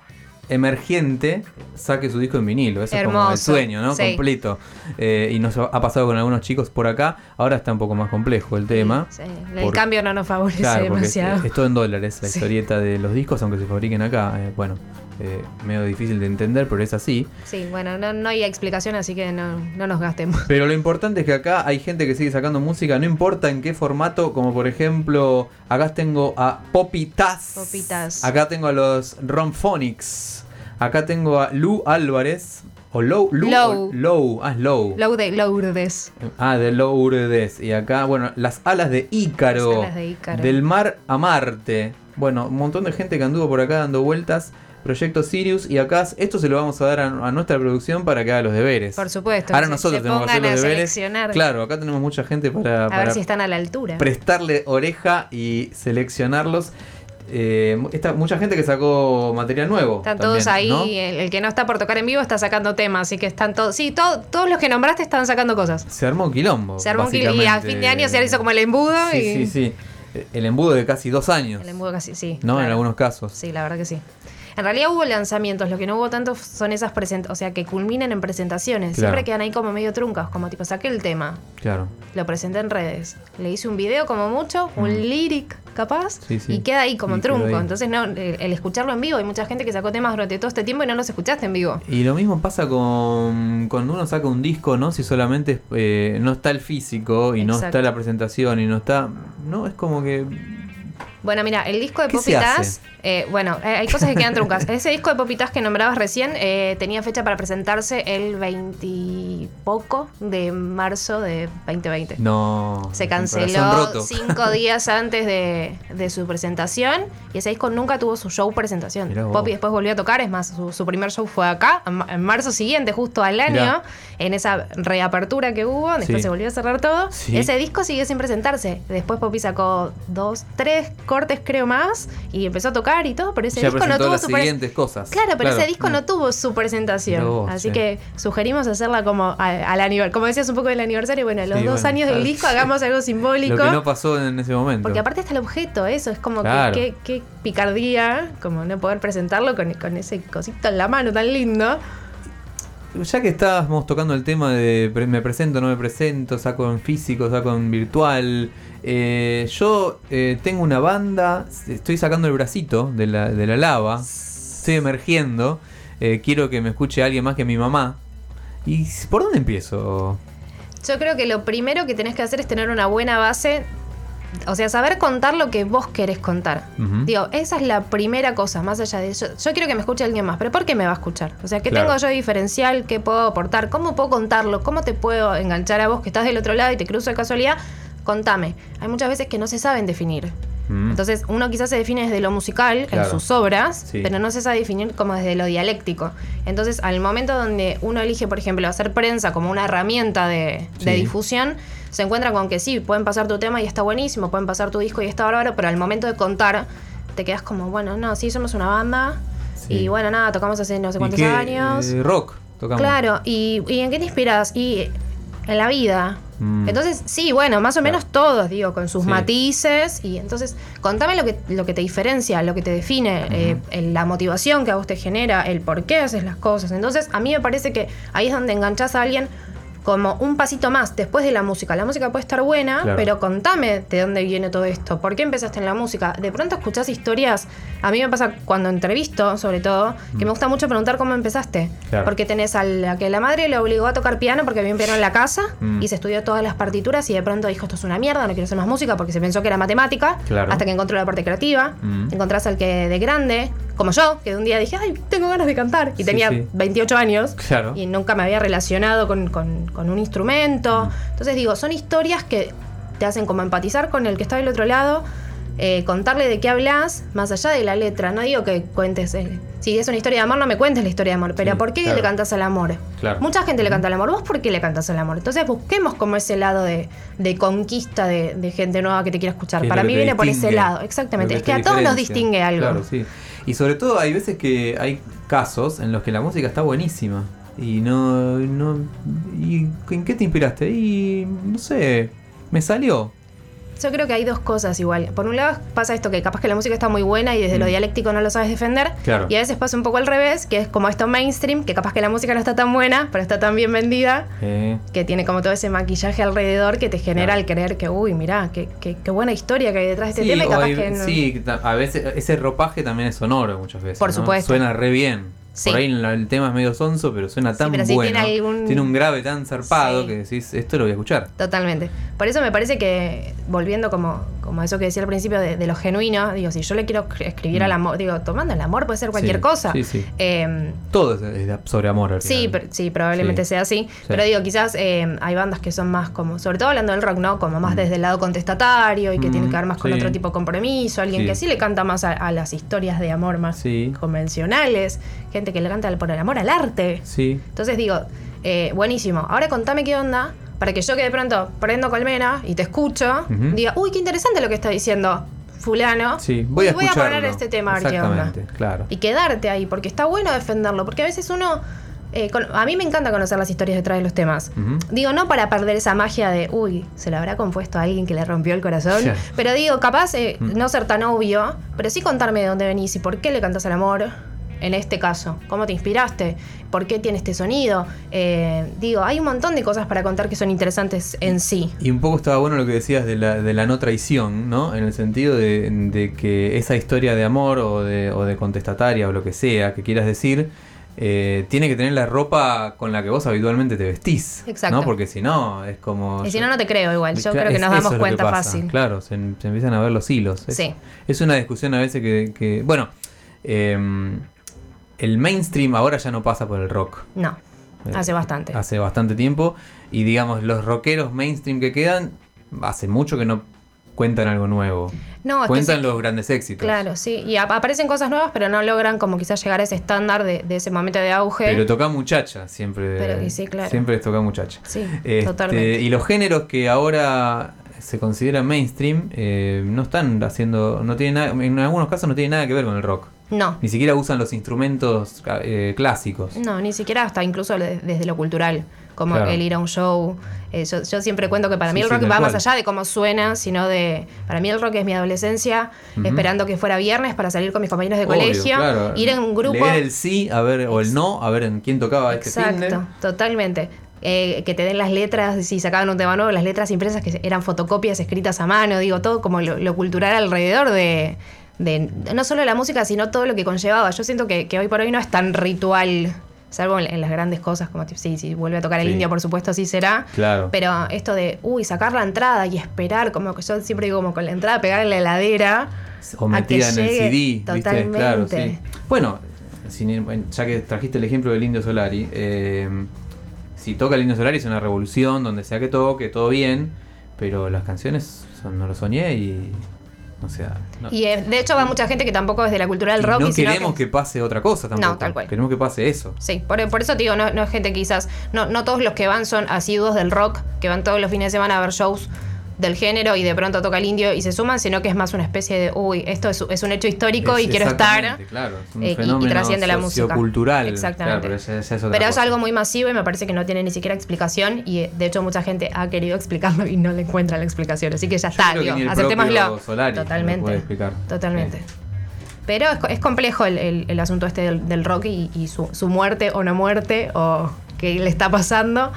emergente saque su disco en vinilo, eso es como el sueño, ¿no? sí. Completo. Eh, y nos ha pasado con algunos chicos por acá, ahora está un poco más complejo el tema. Sí, el Por- cambio no nos favorece Claro, es, demasiado. es todo en dólares la historieta de los discos, aunque se fabriquen acá. eh, bueno, eh, medio difícil de entender, pero es así. Sí, bueno, no, no hay explicación, así que no, no nos gastemos. Pero lo importante es que acá hay gente que sigue sacando música, no importa en qué formato, como por ejemplo, acá tengo a Popitas. Popitas. Acá tengo a los Romphonics. Acá tengo a Lu Álvarez. O Low, Lu, Low. o Low, ah, es Low. Low de Lourdes. Ah, de Lourdes. Y acá, bueno, las alas de Ícaro. Las alas de Ícaro. Del mar a Marte. Bueno, un montón de gente que anduvo por acá dando vueltas. Proyecto Sirius. Y acá, esto se lo vamos a dar a, a nuestra producción para que haga los deberes. Por supuesto. Ahora nosotros tenemos que hacer los deberes. Claro, acá tenemos mucha gente para, A para ver si están a la altura. prestarle oreja y seleccionarlos. Eh, está mucha gente que sacó material nuevo. Están todos ahí, ¿no? el, el que no está por tocar en vivo está sacando temas, así que están todos, sí, todo- todos los que nombraste están sacando cosas. Se armó un quilombo. Se armó un quil- y a fin de año se hizo como el embudo Sí, y sí, sí. El embudo de casi dos años. el embudo casi, sí. ¿No? En algunos casos. Sí, la verdad que sí. En realidad hubo lanzamientos, lo que no hubo tanto son esas presentaciones, o sea, que culminen en presentaciones. Claro. Siempre quedan ahí como medio truncas, como tipo, saqué el tema, Claro. lo presenté en redes, le hice un video como mucho, un lyric capaz, Mm. Sí, sí. y queda ahí como Y trunco. ahí. Entonces, no, el, escucharlo en vivo, hay mucha gente que sacó temas durante todo este tiempo y no los escuchaste en vivo. Y lo mismo pasa con cuando uno saca un disco, ¿no? Si solamente eh, no está el físico y no está la presentación y no está... No, es como que... Bueno, mira, el disco de ¿Qué se Popitas, eh, bueno, eh, hay cosas que quedan truncas. Ese disco de Popitas que nombrabas recién eh, tenía fecha para presentarse el 20 y poco de marzo de 2020. No... Se canceló cinco días antes de, de su presentación y ese disco nunca tuvo su show presentación. Poppy después volvió a tocar, es más, su, su primer show fue acá, en, ma- en marzo siguiente, justo al año, Mirá. en esa reapertura que hubo, después Sí. se volvió a cerrar todo. Sí. Ese disco sigue sin presentarse. Después Poppy sacó dos, tres cortes creo más y empezó a tocar y todo, pero ese Ya disco no tuvo las su siguientes cosas. Claro, pero ese disco Mm. no tuvo su presentación. Vos, así sí. que sugerimos hacerla como al, aniversario. Como decías un poco del aniversario, bueno, a los Sí, dos bueno, años del disco hagamos algo simbólico. Lo que no pasó en ese momento. Porque aparte está el objeto, eso es como Claro. que qué, qué picardía, como no poder presentarlo con, con ese cosito en la mano tan lindo. Ya que estábamos tocando el tema de me presento, no me presento, saco en físico, saco en virtual. eh, yo eh, tengo una banda, estoy sacando el bracito de la, de la lava, estoy emergiendo. eh, quiero que me escuche alguien más que mi mamá. ¿Y por dónde empiezo? Yo creo que lo primero que tenés que hacer es tener una buena base, o sea, saber contar lo que vos querés contar. Digo, esa es la primera cosa, más allá de eso. Yo quiero que me escuche alguien más, pero ¿por qué me va a escuchar? O sea, ¿qué Claro. tengo yo de diferencial? ¿Qué puedo aportar? ¿Cómo puedo contarlo? ¿Cómo te puedo enganchar a vos que estás del otro lado y te cruzo de casualidad? Contame. Hay muchas veces que no se saben definir. Mm. Entonces, uno quizás se define desde lo musical, Claro. en sus obras, Sí. pero no se sabe definir como desde lo dialéctico. Entonces, al momento donde uno elige, por ejemplo, hacer prensa como una herramienta de, difusión, se encuentra con que sí, pueden pasar tu tema y está buenísimo, pueden pasar tu disco y está bárbaro, pero al momento de contar, te quedas como, bueno, no, sí, somos una banda Sí. y bueno, nada, tocamos hace no sé ¿Y cuántos qué, años. eh, rock tocamos. Claro, y, ¿y en qué te inspiras? Y en la vida. Mm. Entonces, sí, bueno, más o Claro. menos todos, digo, con sus Sí. matices. Y entonces, contame lo que, lo que te diferencia, lo que te define, eh, el- la motivación que a vos te genera, el por qué haces las cosas. Entonces, a mí me parece que ahí es donde enganchás a alguien como un pasito más después de la música. La música puede estar buena, Claro. pero contame de dónde viene todo esto. ¿Por qué empezaste en la música? De pronto escuchás historias. A mí me pasa cuando entrevisto, sobre todo, que me gusta mucho preguntar cómo empezaste. Mm. Claro. Porque tenés a la que la madre le obligó a tocar piano porque había un piano en la casa Mm. y se estudió todas las partituras y de pronto dijo esto es una mierda, no quiero hacer más música porque se pensó que era matemática. Claro. Hasta que encontró la parte creativa. Mm. Encontrás al que de grande, como yo, que de un día dije, ay, tengo ganas de cantar. Y Sí, tenía sí. 28 años Claro. y nunca me había relacionado con, con- con un instrumento. Entonces digo, son historias que te hacen como empatizar con el que está del otro lado, eh, contarle de qué hablas, más allá de la letra. No digo que cuentes, si es una historia de amor, no me cuentes la historia de amor, pero Sí, ¿por qué claro. le cantas al amor? Claro. Mucha gente le canta al amor, ¿vos por qué le cantas al amor? Entonces busquemos como ese lado de, de conquista de, de gente nueva que te quiera escuchar. Para mí viene por ese lado, exactamente. Es que a todos nos distingue algo. Claro, sí. Y sobre todo hay veces que hay casos en los que la música está buenísima. Y no, no. ¿Y en qué te inspiraste? Y no sé. Me salió. Yo creo que hay dos cosas igual. Por un lado pasa esto que capaz que la música está muy buena y desde lo Mm. dialéctico no lo sabes defender. Claro. Y a veces pasa un poco al revés, que es como esto mainstream, que capaz que la música no está tan buena, pero está tan bien vendida, Eh, que tiene como todo ese maquillaje alrededor que te genera Claro. el creer que, uy, mirá, qué, qué, qué buena historia que hay detrás de este sí, tema y o capaz hay- que no. sí, a veces ese ropaje también es sonoro muchas veces. Por ¿no? supuesto. Suena re bien. Sí. Por ahí el tema es medio sonso, pero suena Sí, tan pero bueno. tiene algún- Tiene un grave tan zarpado Sí. que decís, esto lo voy a escuchar. Totalmente. Por eso me parece que, volviendo como, como a eso que decía al principio de, de lo genuino, digo, si yo le quiero escribir Mm. al amor, digo, tomando el amor puede ser cualquier cosa. sí, sí. Eh, Todo es, sobre amor al Sí, final. pero- sí, probablemente sea así. Pero digo, quizás eh, hay bandas que son más como, sobre todo hablando del rock, ¿no? Como más desde el lado contestatario y que Mm, tiene que ver más con sí. otro tipo de compromiso. Alguien que sí le canta más a, a las historias de amor más convencionales. Gente que le canta por el amor al arte. Sí. Entonces digo, eh, buenísimo. Ahora contame qué onda para que yo que de pronto prendo colmena y te escucho, diga, uy, qué interesante lo que está diciendo fulano. Sí, voy a voy a poner este tema a ver qué onda. Claro. Y quedarte ahí, porque está bueno defenderlo, porque a veces uno... eh, con- a mí me encanta conocer las historias detrás de los temas. Digo, no para perder esa magia de, uy, se lo habrá compuesto a alguien que le rompió el corazón. Pero digo, capaz eh, Mm. no ser tan obvio, pero sí contarme de dónde venís y por qué le cantas al amor. En este caso, ¿cómo te inspiraste? ¿Por qué tiene este sonido? Eh, digo, hay un montón de cosas para contar que son interesantes en sí. Y un poco estaba bueno lo que decías de la, de la no traición, ¿no? En el sentido de, de que esa historia de amor o de, o de contestataria o lo que sea que quieras decir, eh, tiene que tener la ropa con la que vos habitualmente te vestís. Exacto. ¿no? Porque si no, es como. Y si no, no te creo igual. Yo creo que nos damos cuenta fácil. Claro, se, se empiezan a ver los hilos. Es, Sí. es una discusión a veces que. que- bueno, eh, el mainstream ahora ya no pasa por el rock. No, Eh, hace bastante. Hace bastante tiempo. Y digamos, los rockeros mainstream que quedan, hace mucho que no cuentan algo nuevo. No, que cuentan sí. los grandes éxitos. Claro, sí. Y ap- aparecen cosas nuevas, pero no logran como quizás llegar a ese estándar de, de ese momento de auge. Pero toca muchacha, siempre. Pero, sí, claro. Siempre les toca muchacha. Sí, Este, totalmente. Y los géneros que ahora se consideran mainstream eh, no están haciendo. no tienen nada, En algunos casos no tienen nada que ver con el rock. No, Ni siquiera usan los instrumentos eh, clásicos. no, ni siquiera hasta incluso desde lo cultural, como Claro. el ir a un show. Eh, yo, yo siempre cuento que para mí Sí, el rock va cual. más allá de cómo suena, sino de... Para mí el rock es mi adolescencia, esperando que fuera viernes para salir con mis compañeros de Obvio, colegio, claro. ir en un grupo... Leer el sí, a ver, o el no, a ver en quién tocaba este Exacto, totalmente. Eh, que te den las letras, si sacaban un tema nuevo, las letras impresas que eran fotocopias escritas a mano, digo, todo como lo, lo cultural alrededor de, de no solo la música, sino todo lo que conllevaba. Yo siento que, que hoy por hoy no es tan ritual, salvo en, en las grandes cosas, como tipo, sí, si vuelve a tocar el Sí. indio, por supuesto, sí será. Claro. Pero esto de, uy, sacar la entrada y esperar, como que yo siempre digo, como con la entrada pegar en la heladera. O metida en el CD, ¿viste? totalmente. Claro, sí. Bueno, sin- bueno, ya que trajiste el ejemplo del Indio Solari, eh, si toca el Indio Solari es una revolución, donde sea que toque, todo bien, pero las canciones son No lo soñé y. O sea. No, Y eh, de hecho va mucha gente que tampoco es de la cultura del y rock. no y queremos que... pase otra cosa tampoco. No, tal cual. Queremos que pase eso. Sí, por, por eso te digo, no, no es gente quizás, no, no todos los que van son asiduos del rock, que van todos los fines de semana a ver shows del género y de pronto toca el indio y se suman, sino que es más una especie de, uy, esto es, es un hecho histórico Es- y quiero estar. Claro, es un eh, y- y fenómeno trasciende la música. sociocultural. Exactamente. Claro, pero es Pero es algo muy masivo y me parece que no tiene ni siquiera explicación y de hecho mucha gente ha querido explicarlo y no le encuentra la explicación. Así que ya Yo está, digo, aceptémoslo. Totalmente. Totalmente. Eh. Pero es, co- es complejo el, el- el asunto este del, del rock y, y su, su muerte o no muerte o qué le está pasando.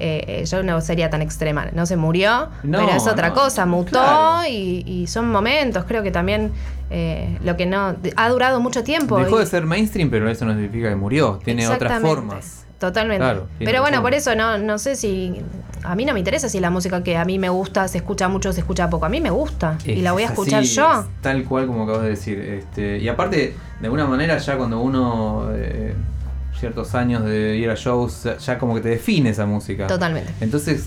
Eh, yo no sería tan extrema. No se murió, No, pero es otra no, cosa, mutó claro. y, y son momentos, creo que también eh, lo que no... Ha durado mucho tiempo. Dejó y- de ser mainstream, pero eso no significa que murió. Tiene otras formas. Totalmente. Claro, Pero bueno, razón. por eso no, no sé si. A mí no me interesa si la música que a mí me gusta se escucha mucho o se escucha poco. A mí me gusta y la voy a Es escuchar así, yo. es tal cual como acabas de decir. Este, y aparte, de alguna manera, ya cuando uno. eh, ciertos años de ir a shows, ya- como que te define esa música. Totalmente. Entonces,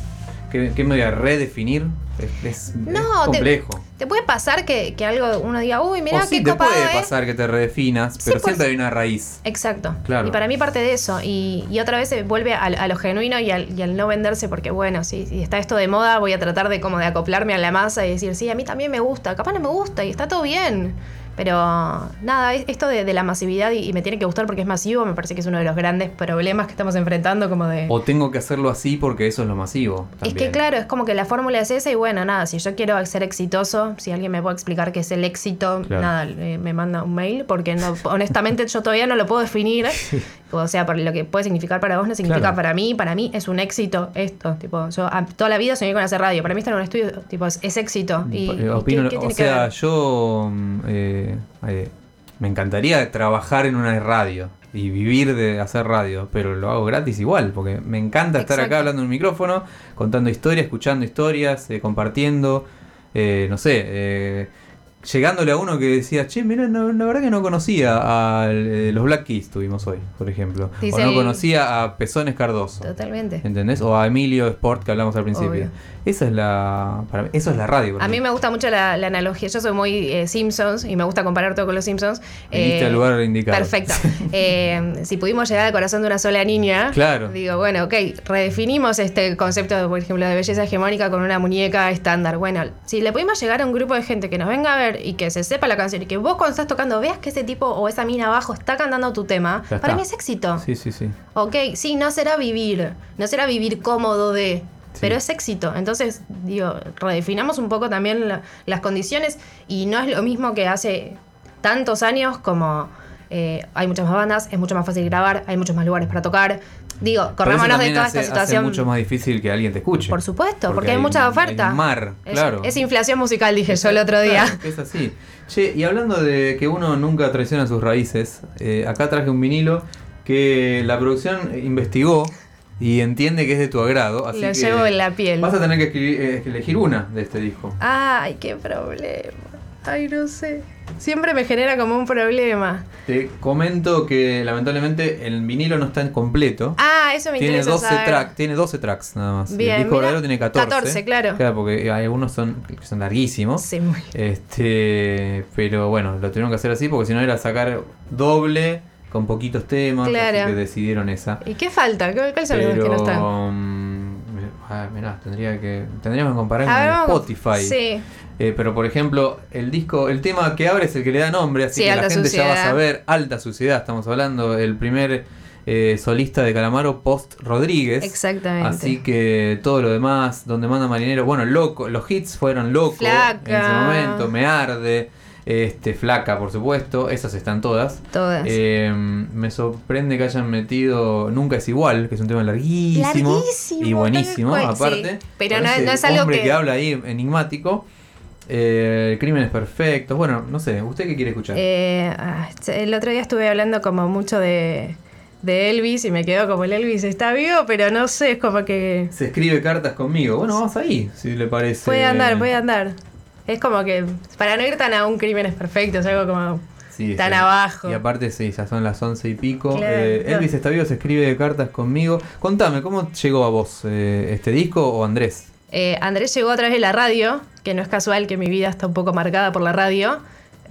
¿qué, qué me voy a redefinir? Es, es- No, es complejo. Te puede pasar que, que algo uno diga, uy, mirá o sí, qué te copado, puede ¿eh?". pasar que te redefinas, pero pues. siempre hay una raíz. Exacto. Claro. Y para mí parte de eso. Y, y otra vez se vuelve a, lo genuino y al, y al no venderse porque, bueno, si, si está esto de moda, voy a tratar de como de acoplarme a la masa y decir, sí, a mí también me gusta. Capaz no me gusta y está todo bien. Pero nada, es- esto de, de la masividad y, y me tiene que gustar porque es masivo, me parece que es uno de los grandes problemas que estamos enfrentando como de... O tengo que hacerlo así porque eso es lo masivo. Es que claro, es como que la fórmula es esa y bueno, nada, si yo quiero ser exitoso, si alguien me puede explicar qué es el éxito, Claro. nada, eh, me manda un mail, porque no, honestamente yo todavía no lo puedo definir. O sea, por lo que puede significar para vos no significa Claro. para mí, para mí es un éxito esto. Tipo, yo a- toda la vida soñé con hacer radio, para mí estar en un estudio tipo, es, es éxito. Y, opino- ¿qué- qué o que sea, ver? yo mm, eh, eh, me encantaría trabajar en una radio y vivir de hacer radio, pero lo hago gratis igual, porque me encanta estar acá hablando en un micrófono, contando historias, escuchando historias, eh, compartiendo, eh, no sé, eh, llegándole a uno que decía, che, mira, no, la verdad que no conocía a eh, los Black Keys tuvimos hoy, por ejemplo, Dice o no conocía a Pezones Cardoso. Totalmente. ¿Entendés? O a Emilio Sport que hablamos al principio. Obvio. Esa es la. Para mí, eso es la radio. A mí me gusta mucho la, la analogía. Yo soy muy eh, Simpsons y me gusta comparar todo con los Simpsons. Viniste al lugar indicado. Perfecto. Eh, si pudimos llegar al corazón de una sola niña, Claro. digo, bueno, ok, redefinimos este concepto, por ejemplo, de belleza hegemónica con una muñeca estándar. Bueno, si le pudimos llegar a un grupo de gente que nos venga a ver y que se sepa la canción y que vos cuando estás tocando veas que ese tipo o esa mina abajo está cantando tu tema, Ya para está. mí es éxito. Sí, sí, sí. Ok, sí, no será vivir, no será vivir cómodo de, Sí. pero es éxito. Entonces, digo, redefinamos un poco también la- las condiciones y no es lo mismo que hace tantos años como eh, hay muchas más bandas, es mucho más fácil grabar, hay muchos más lugares para tocar. Digo, corrámonos de toda hace- esta situación. mucho más difícil que alguien te escuche. Por supuesto, porque, hay, mucha oferta. hay un mar, Es- claro. Es, inflación musical, dije yo el otro día. Claro, es así. Che, y hablando de que uno nunca traiciona sus raíces, eh, acá traje un vinilo que la producción investigó y entiende que es de tu agrado. Así Lo que llevo en la piel. Vas a tener que escribir- eh, elegir una de este disco. Ay, qué problema. Ay, no sé. Siempre me genera como un problema. Te comento que lamentablemente el vinilo no está en completo. Ah, eso me tiene interesa 12, saber. track, tiene 12 tracks nada más. Bien, el disco mira, verdadero tiene 14. 14, claro. porque hay algunos son, que son larguísimos. Sí, muy Este, pero bueno, lo tuvieron que hacer así porque si no era sacar doble con poquitos temas. Claro. Así que decidieron esa. ¿Y qué falta? ¿Cuál- ¿Cuáles son los Pero, que no están? mm, ah, mirá, tendría que, tendríamos que comparar A con Spotify. Sí. Eh, pero por ejemplo, el disco, el tema que abre es el que le da nombre, así Sí, que la gente ya va a saber, Alta Suciedad, estamos hablando, el primer eh, solista de Calamaro post Rodríguez. Exactamente. Así que todo lo demás, donde manda Marinero, bueno, loco, los hits fueron locos en ese momento, Me Arde, este, Flaca, por supuesto, esas están todas. Todas. Eh, me sorprende que hayan metido Nunca es igual, que es un tema larguísimo, Larguísimo, y buenísimo, aparte. sí. Pero no- es algo hombre que- habla ahí enigmático. Eh, Crímenes perfectos. Bueno, no sé, ¿usted qué quiere escuchar? Eh, ah, el otro día estuve hablando como mucho de, de Elvis y me quedó como el Elvis está vivo, pero no sé, es como que Se escribe cartas conmigo. Bueno, vamos ahí, si le parece. puede andar, puede andar. Es como que para no ir tan a un Crímenes Perfectos, algo como Sí, tan sí. abajo. Y aparte, sí, ya son las once y pico. Claro, Eh. Elvis está vivo, se escribe cartas conmigo. Contame, ¿cómo llegó a vos eh, este disco o Andrés? Eh, Andrés llegó a través de la radio, que no es casual que mi vida está un poco marcada por la radio,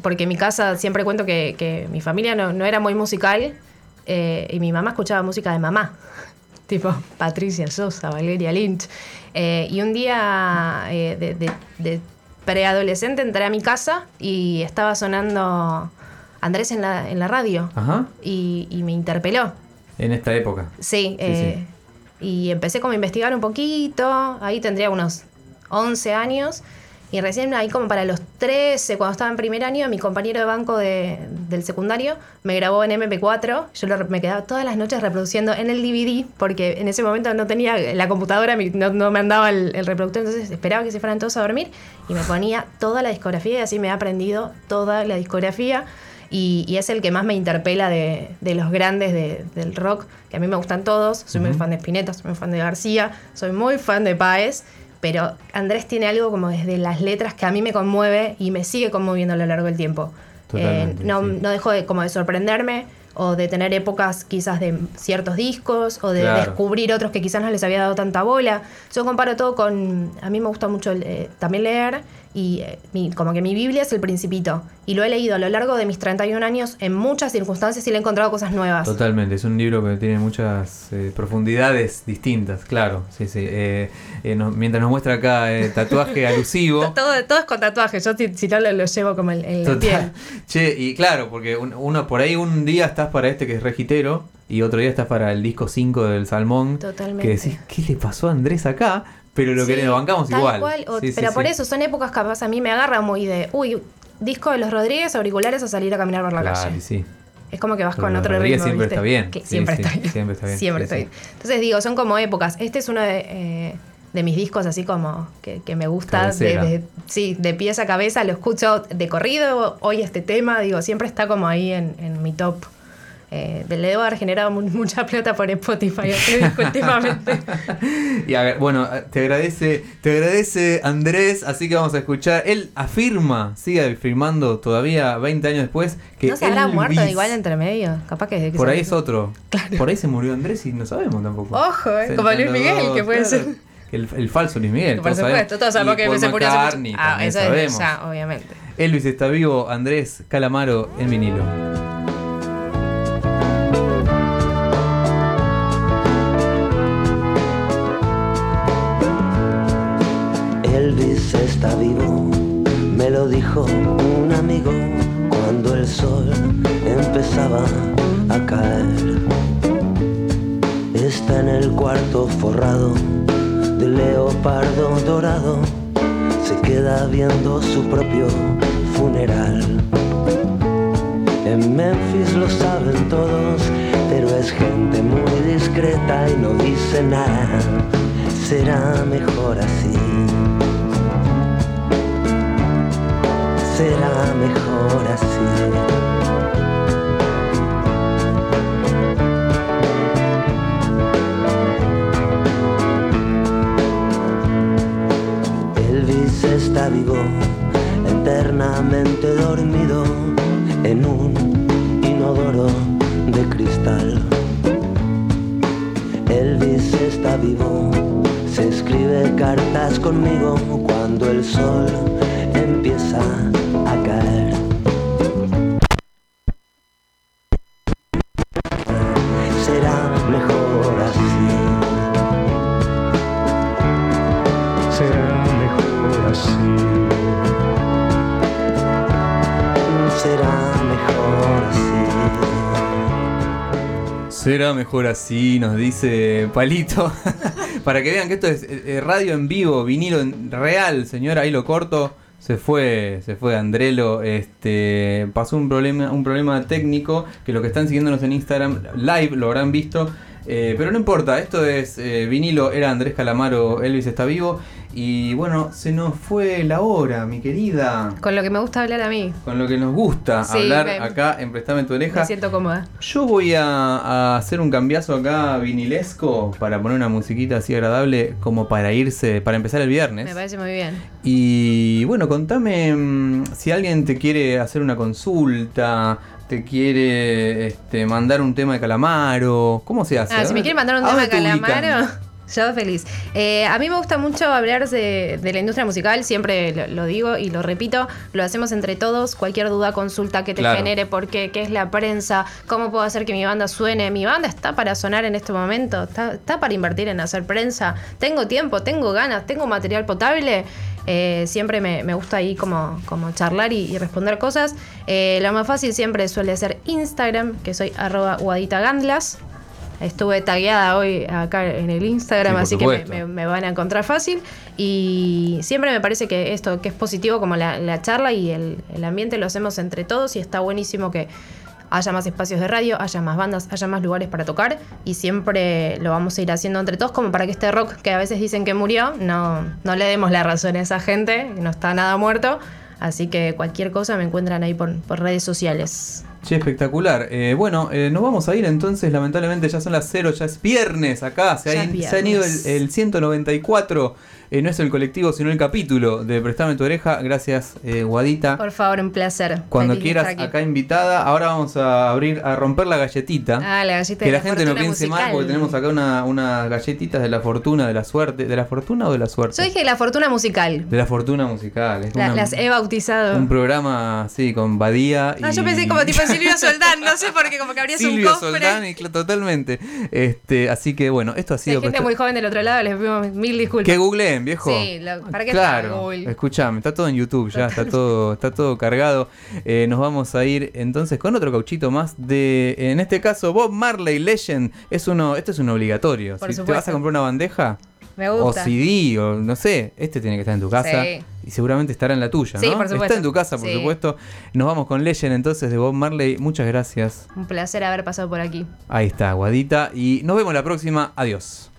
porque en mi casa siempre cuento que, que mi familia no, no era muy musical y mi mamá escuchaba música de mamá, tipo Patricia Sosa, Valeria Lynch. Y un día de, de- de preadolescente entré a mi casa y estaba sonando Andrés en la, en la radio Ajá. y, y me interpeló. En esta época. Sí, eh, y empecé como a investigar un poquito, ahí tendría unos 11 años, Y recién ahí como para los 13, cuando estaba en primer año, mi compañero de banco de- del secundario me grabó en MP4. Yo lo- me quedaba todas las noches reproduciendo en el DVD, porque en ese momento no tenía la computadora, no, no me andaba el, el reproductor, entonces esperaba que se fueran todos a dormir y me ponía toda la discografía y así me he aprendido toda la discografía. Y, y es el que más me interpela de, de los grandes de- del rock, que a mí me gustan todos. Soy muy fan de Spinetta, soy muy fan de García, soy muy fan de Paez. Pero Andrés tiene algo como desde las letras que a mí me conmueve y me sigue conmoviendo a lo largo del tiempo. Eh, no, sí. no dejo de, como de sorprenderme o de tener épocas quizás de ciertos discos o de Claro. descubrir otros que quizás no les había dado tanta bola. Yo comparo todo con... A mí me gusta mucho eh, también leer y eh, mi- como que mi Biblia es el principito. Y lo he leído a lo largo de mis 31 años en muchas circunstancias y le he encontrado cosas nuevas. Totalmente, es un libro que tiene muchas eh, profundidades distintas, claro. Sí, sí. Eh, mientras nos muestra acá tatuaje alusivo. Todo, todo es con tatuajes. Yo si, si no lo, lo llevo como la piel. Total. Che, y claro, porque un- uno por ahí un día estás para este que es regitero y otro día estás para el disco 5 del Salmón. Totalmente. Que decís, ¿qué le pasó a Andrés acá? Pero lo que Sí, le bancamos tal igual. cual, o- Sí, sí, pero por eso son épocas capaz a mí me agarra muy de, uy, disco de los Rodríguez, auriculares a salir a caminar por la Claro, calle. sí. Es como que vas Pero con otro Rodríguez ritmo. siempre ¿viste? está bien. Que siempre, está bien. siempre está bien. Siempre está bien. Entonces digo, son como épocas. Este es uno de, eh, de mis discos así como que, que me gusta. De, Cabecera. de- sí, de pies a cabeza. Lo escucho de corrido. Hoy este tema, digo, siempre está como ahí en, en mi top. Eh, le debo haber generado mu- mucha plata por Spotify últimamente. Y a ver, bueno, te agradece, te agradece Andrés, así que vamos a escuchar. Él afirma, sigue afirmando todavía 20 años después que ¿No se habrá Elvis- muerto igual entre medio? Capaz que... que Por ahí es otro. Por ahí se murió Andrés y no sabemos tampoco. Ojo, eh, como Luis Miguel, dos, que puede claro. ser. El, el falso Luis Miguel. Por supuesto, todos sabemos que se murió hace Ah, eso es sabemos. ya, obviamente. Elvis está vivo, Andrés Calamaro en vinilo. Está vivo, me lo dijo un amigo cuando el sol empezaba a caer. Está en el cuarto forrado de leopardo dorado, se queda viendo su propio funeral. En Memphis lo saben todos, pero es gente muy discreta y no dice nada. Será mejor así. Será mejor así. Elvis está vivo, eternamente dormido en un inodoro de cristal. Elvis está vivo, se escribe cartas conmigo cuando el sol empieza Será mejor así, nos dice Palito. Para que vean que esto es eh, eh, radio en vivo, vinilo en real, señora, ahí lo corto. Se fue, se fue Andrelo, este, pasó un problema, un problema técnico que los que están siguiéndonos en Instagram live lo habrán visto, eh, pero no importa, esto es eh, vinilo, era Andrés Calamaro, Elvis está vivo y bueno, se nos fue la hora, mi querida, Con lo que me gusta hablar a mí. con lo que nos gusta Sí, hablar me- acá en Prestame tu oreja. Me siento cómoda. Yo voy a, a hacer un cambiazo acá vinilesco para poner una musiquita así agradable como para irse, para empezar el viernes. Me parece muy bien. Y bueno, contame mm, si alguien te quiere hacer una consulta, te quiere este, mandar un tema de calamaro, ¿cómo se hace? Ah, si me quieren mandar un ¿A tema de? Calamaro, yo feliz. Eh, a mí me gusta mucho hablar de, de la industria musical, siempre lo, lo digo y lo repito, lo hacemos entre todos, cualquier duda, consulta que te Claro. genere, por qué, qué es la prensa, cómo puedo hacer que mi banda suene, mi banda está para sonar en este momento, está, está para invertir en hacer prensa, tengo tiempo, tengo ganas, tengo material potable. Eh, siempre me, me gusta ahí como, como charlar y, y responder cosas. Eh, lo más fácil siempre suele ser Instagram, que soy arroba guaditagandlas. Estuve tagueada hoy acá en el Instagram, Sí, así que me, supuesto. me- me van a encontrar fácil. Y siempre me parece que esto, que es positivo como la, la charla y el, el ambiente lo hacemos entre todos y está buenísimo que haya más espacios de radio, haya más bandas, haya más lugares para tocar y siempre lo vamos a ir haciendo entre todos como para que este rock que a veces dicen que murió, no, no le demos la razón a esa gente, que no está nada muerto. Así que cualquier cosa me encuentran ahí por, por redes sociales. Che, espectacular. Eh, bueno, eh, nos vamos a ir entonces, lamentablemente ya son las 0, ya es viernes acá, se, ha, se han ido el 194, eh, no es el colectivo sino el capítulo de Prestame tu oreja, gracias eh, Guadita. Por favor, un placer. Cuando Feliz quieras acá invitada, ahora vamos a abrir, a romper la galletita. Ah, la galleta que de la, gente no piense mal porque tenemos acá una- unas galletitas de la fortuna, de la suerte. ¿De la fortuna o de la suerte? Yo dije la fortuna musical. De la fortuna musical. Es La- una- las he bautizado. un programa así con Badía y Ah, yo pensé como tipo Silvio Soldán, no sé por qué, como que abrías Silvio un cofre. Soldán y totalmente. Este, así que bueno, esto ha Si hay sido gente muy joven del otro lado, les pido mil disculpas. que googleen, viejo. Sí, lo- ¿para qué está Claro, escuchame, está todo en YouTube ya, está todo, está todo cargado. Eh, nos vamos a ir entonces con otro cauchito más de, en este caso, Bob Marley Legend. Es uno, este es un obligatorio. Por si te vas a comprar una bandeja Me o gusta. CD o no sé, este tiene que estar en tu casa Sí. y seguramente estará en la tuya, Sí, ¿no? por supuesto. Está en tu casa, por Sí. supuesto. Nos vamos con Legend entonces de Bob Marley. Muchas gracias. Un placer haber pasado por aquí. Ahí está, Guadita. Y nos vemos la próxima. Adiós.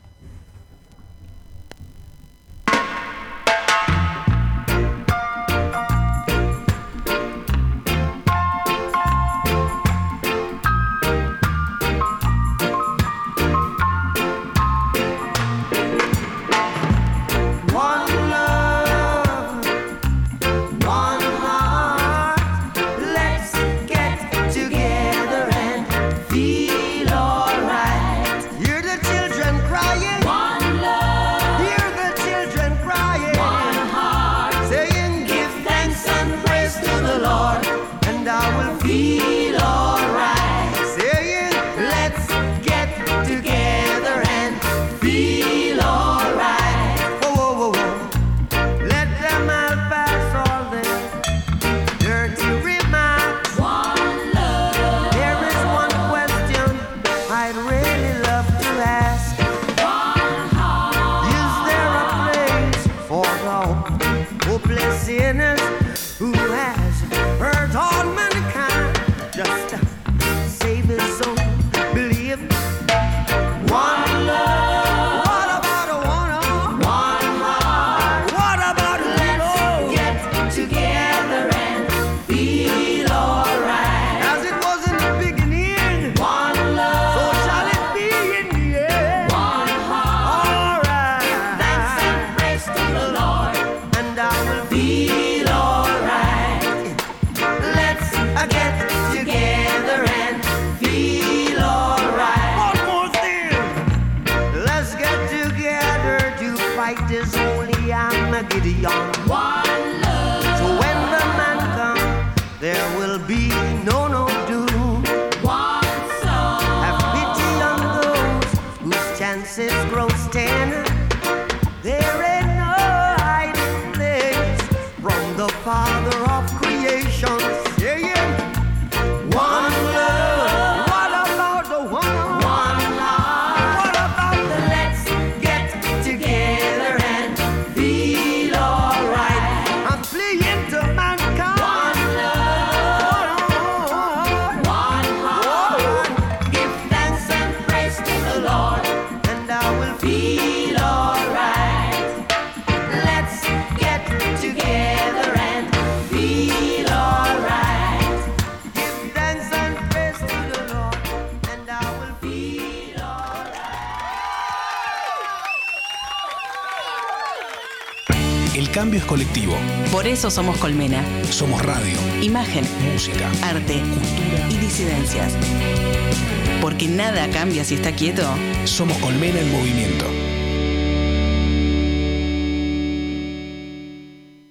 Cambio es colectivo. Por eso somos Colmena. Somos radio, Imagen, música. arte, cultura y disidencias. Porque nada cambia si está quieto. Somos Colmena en movimiento.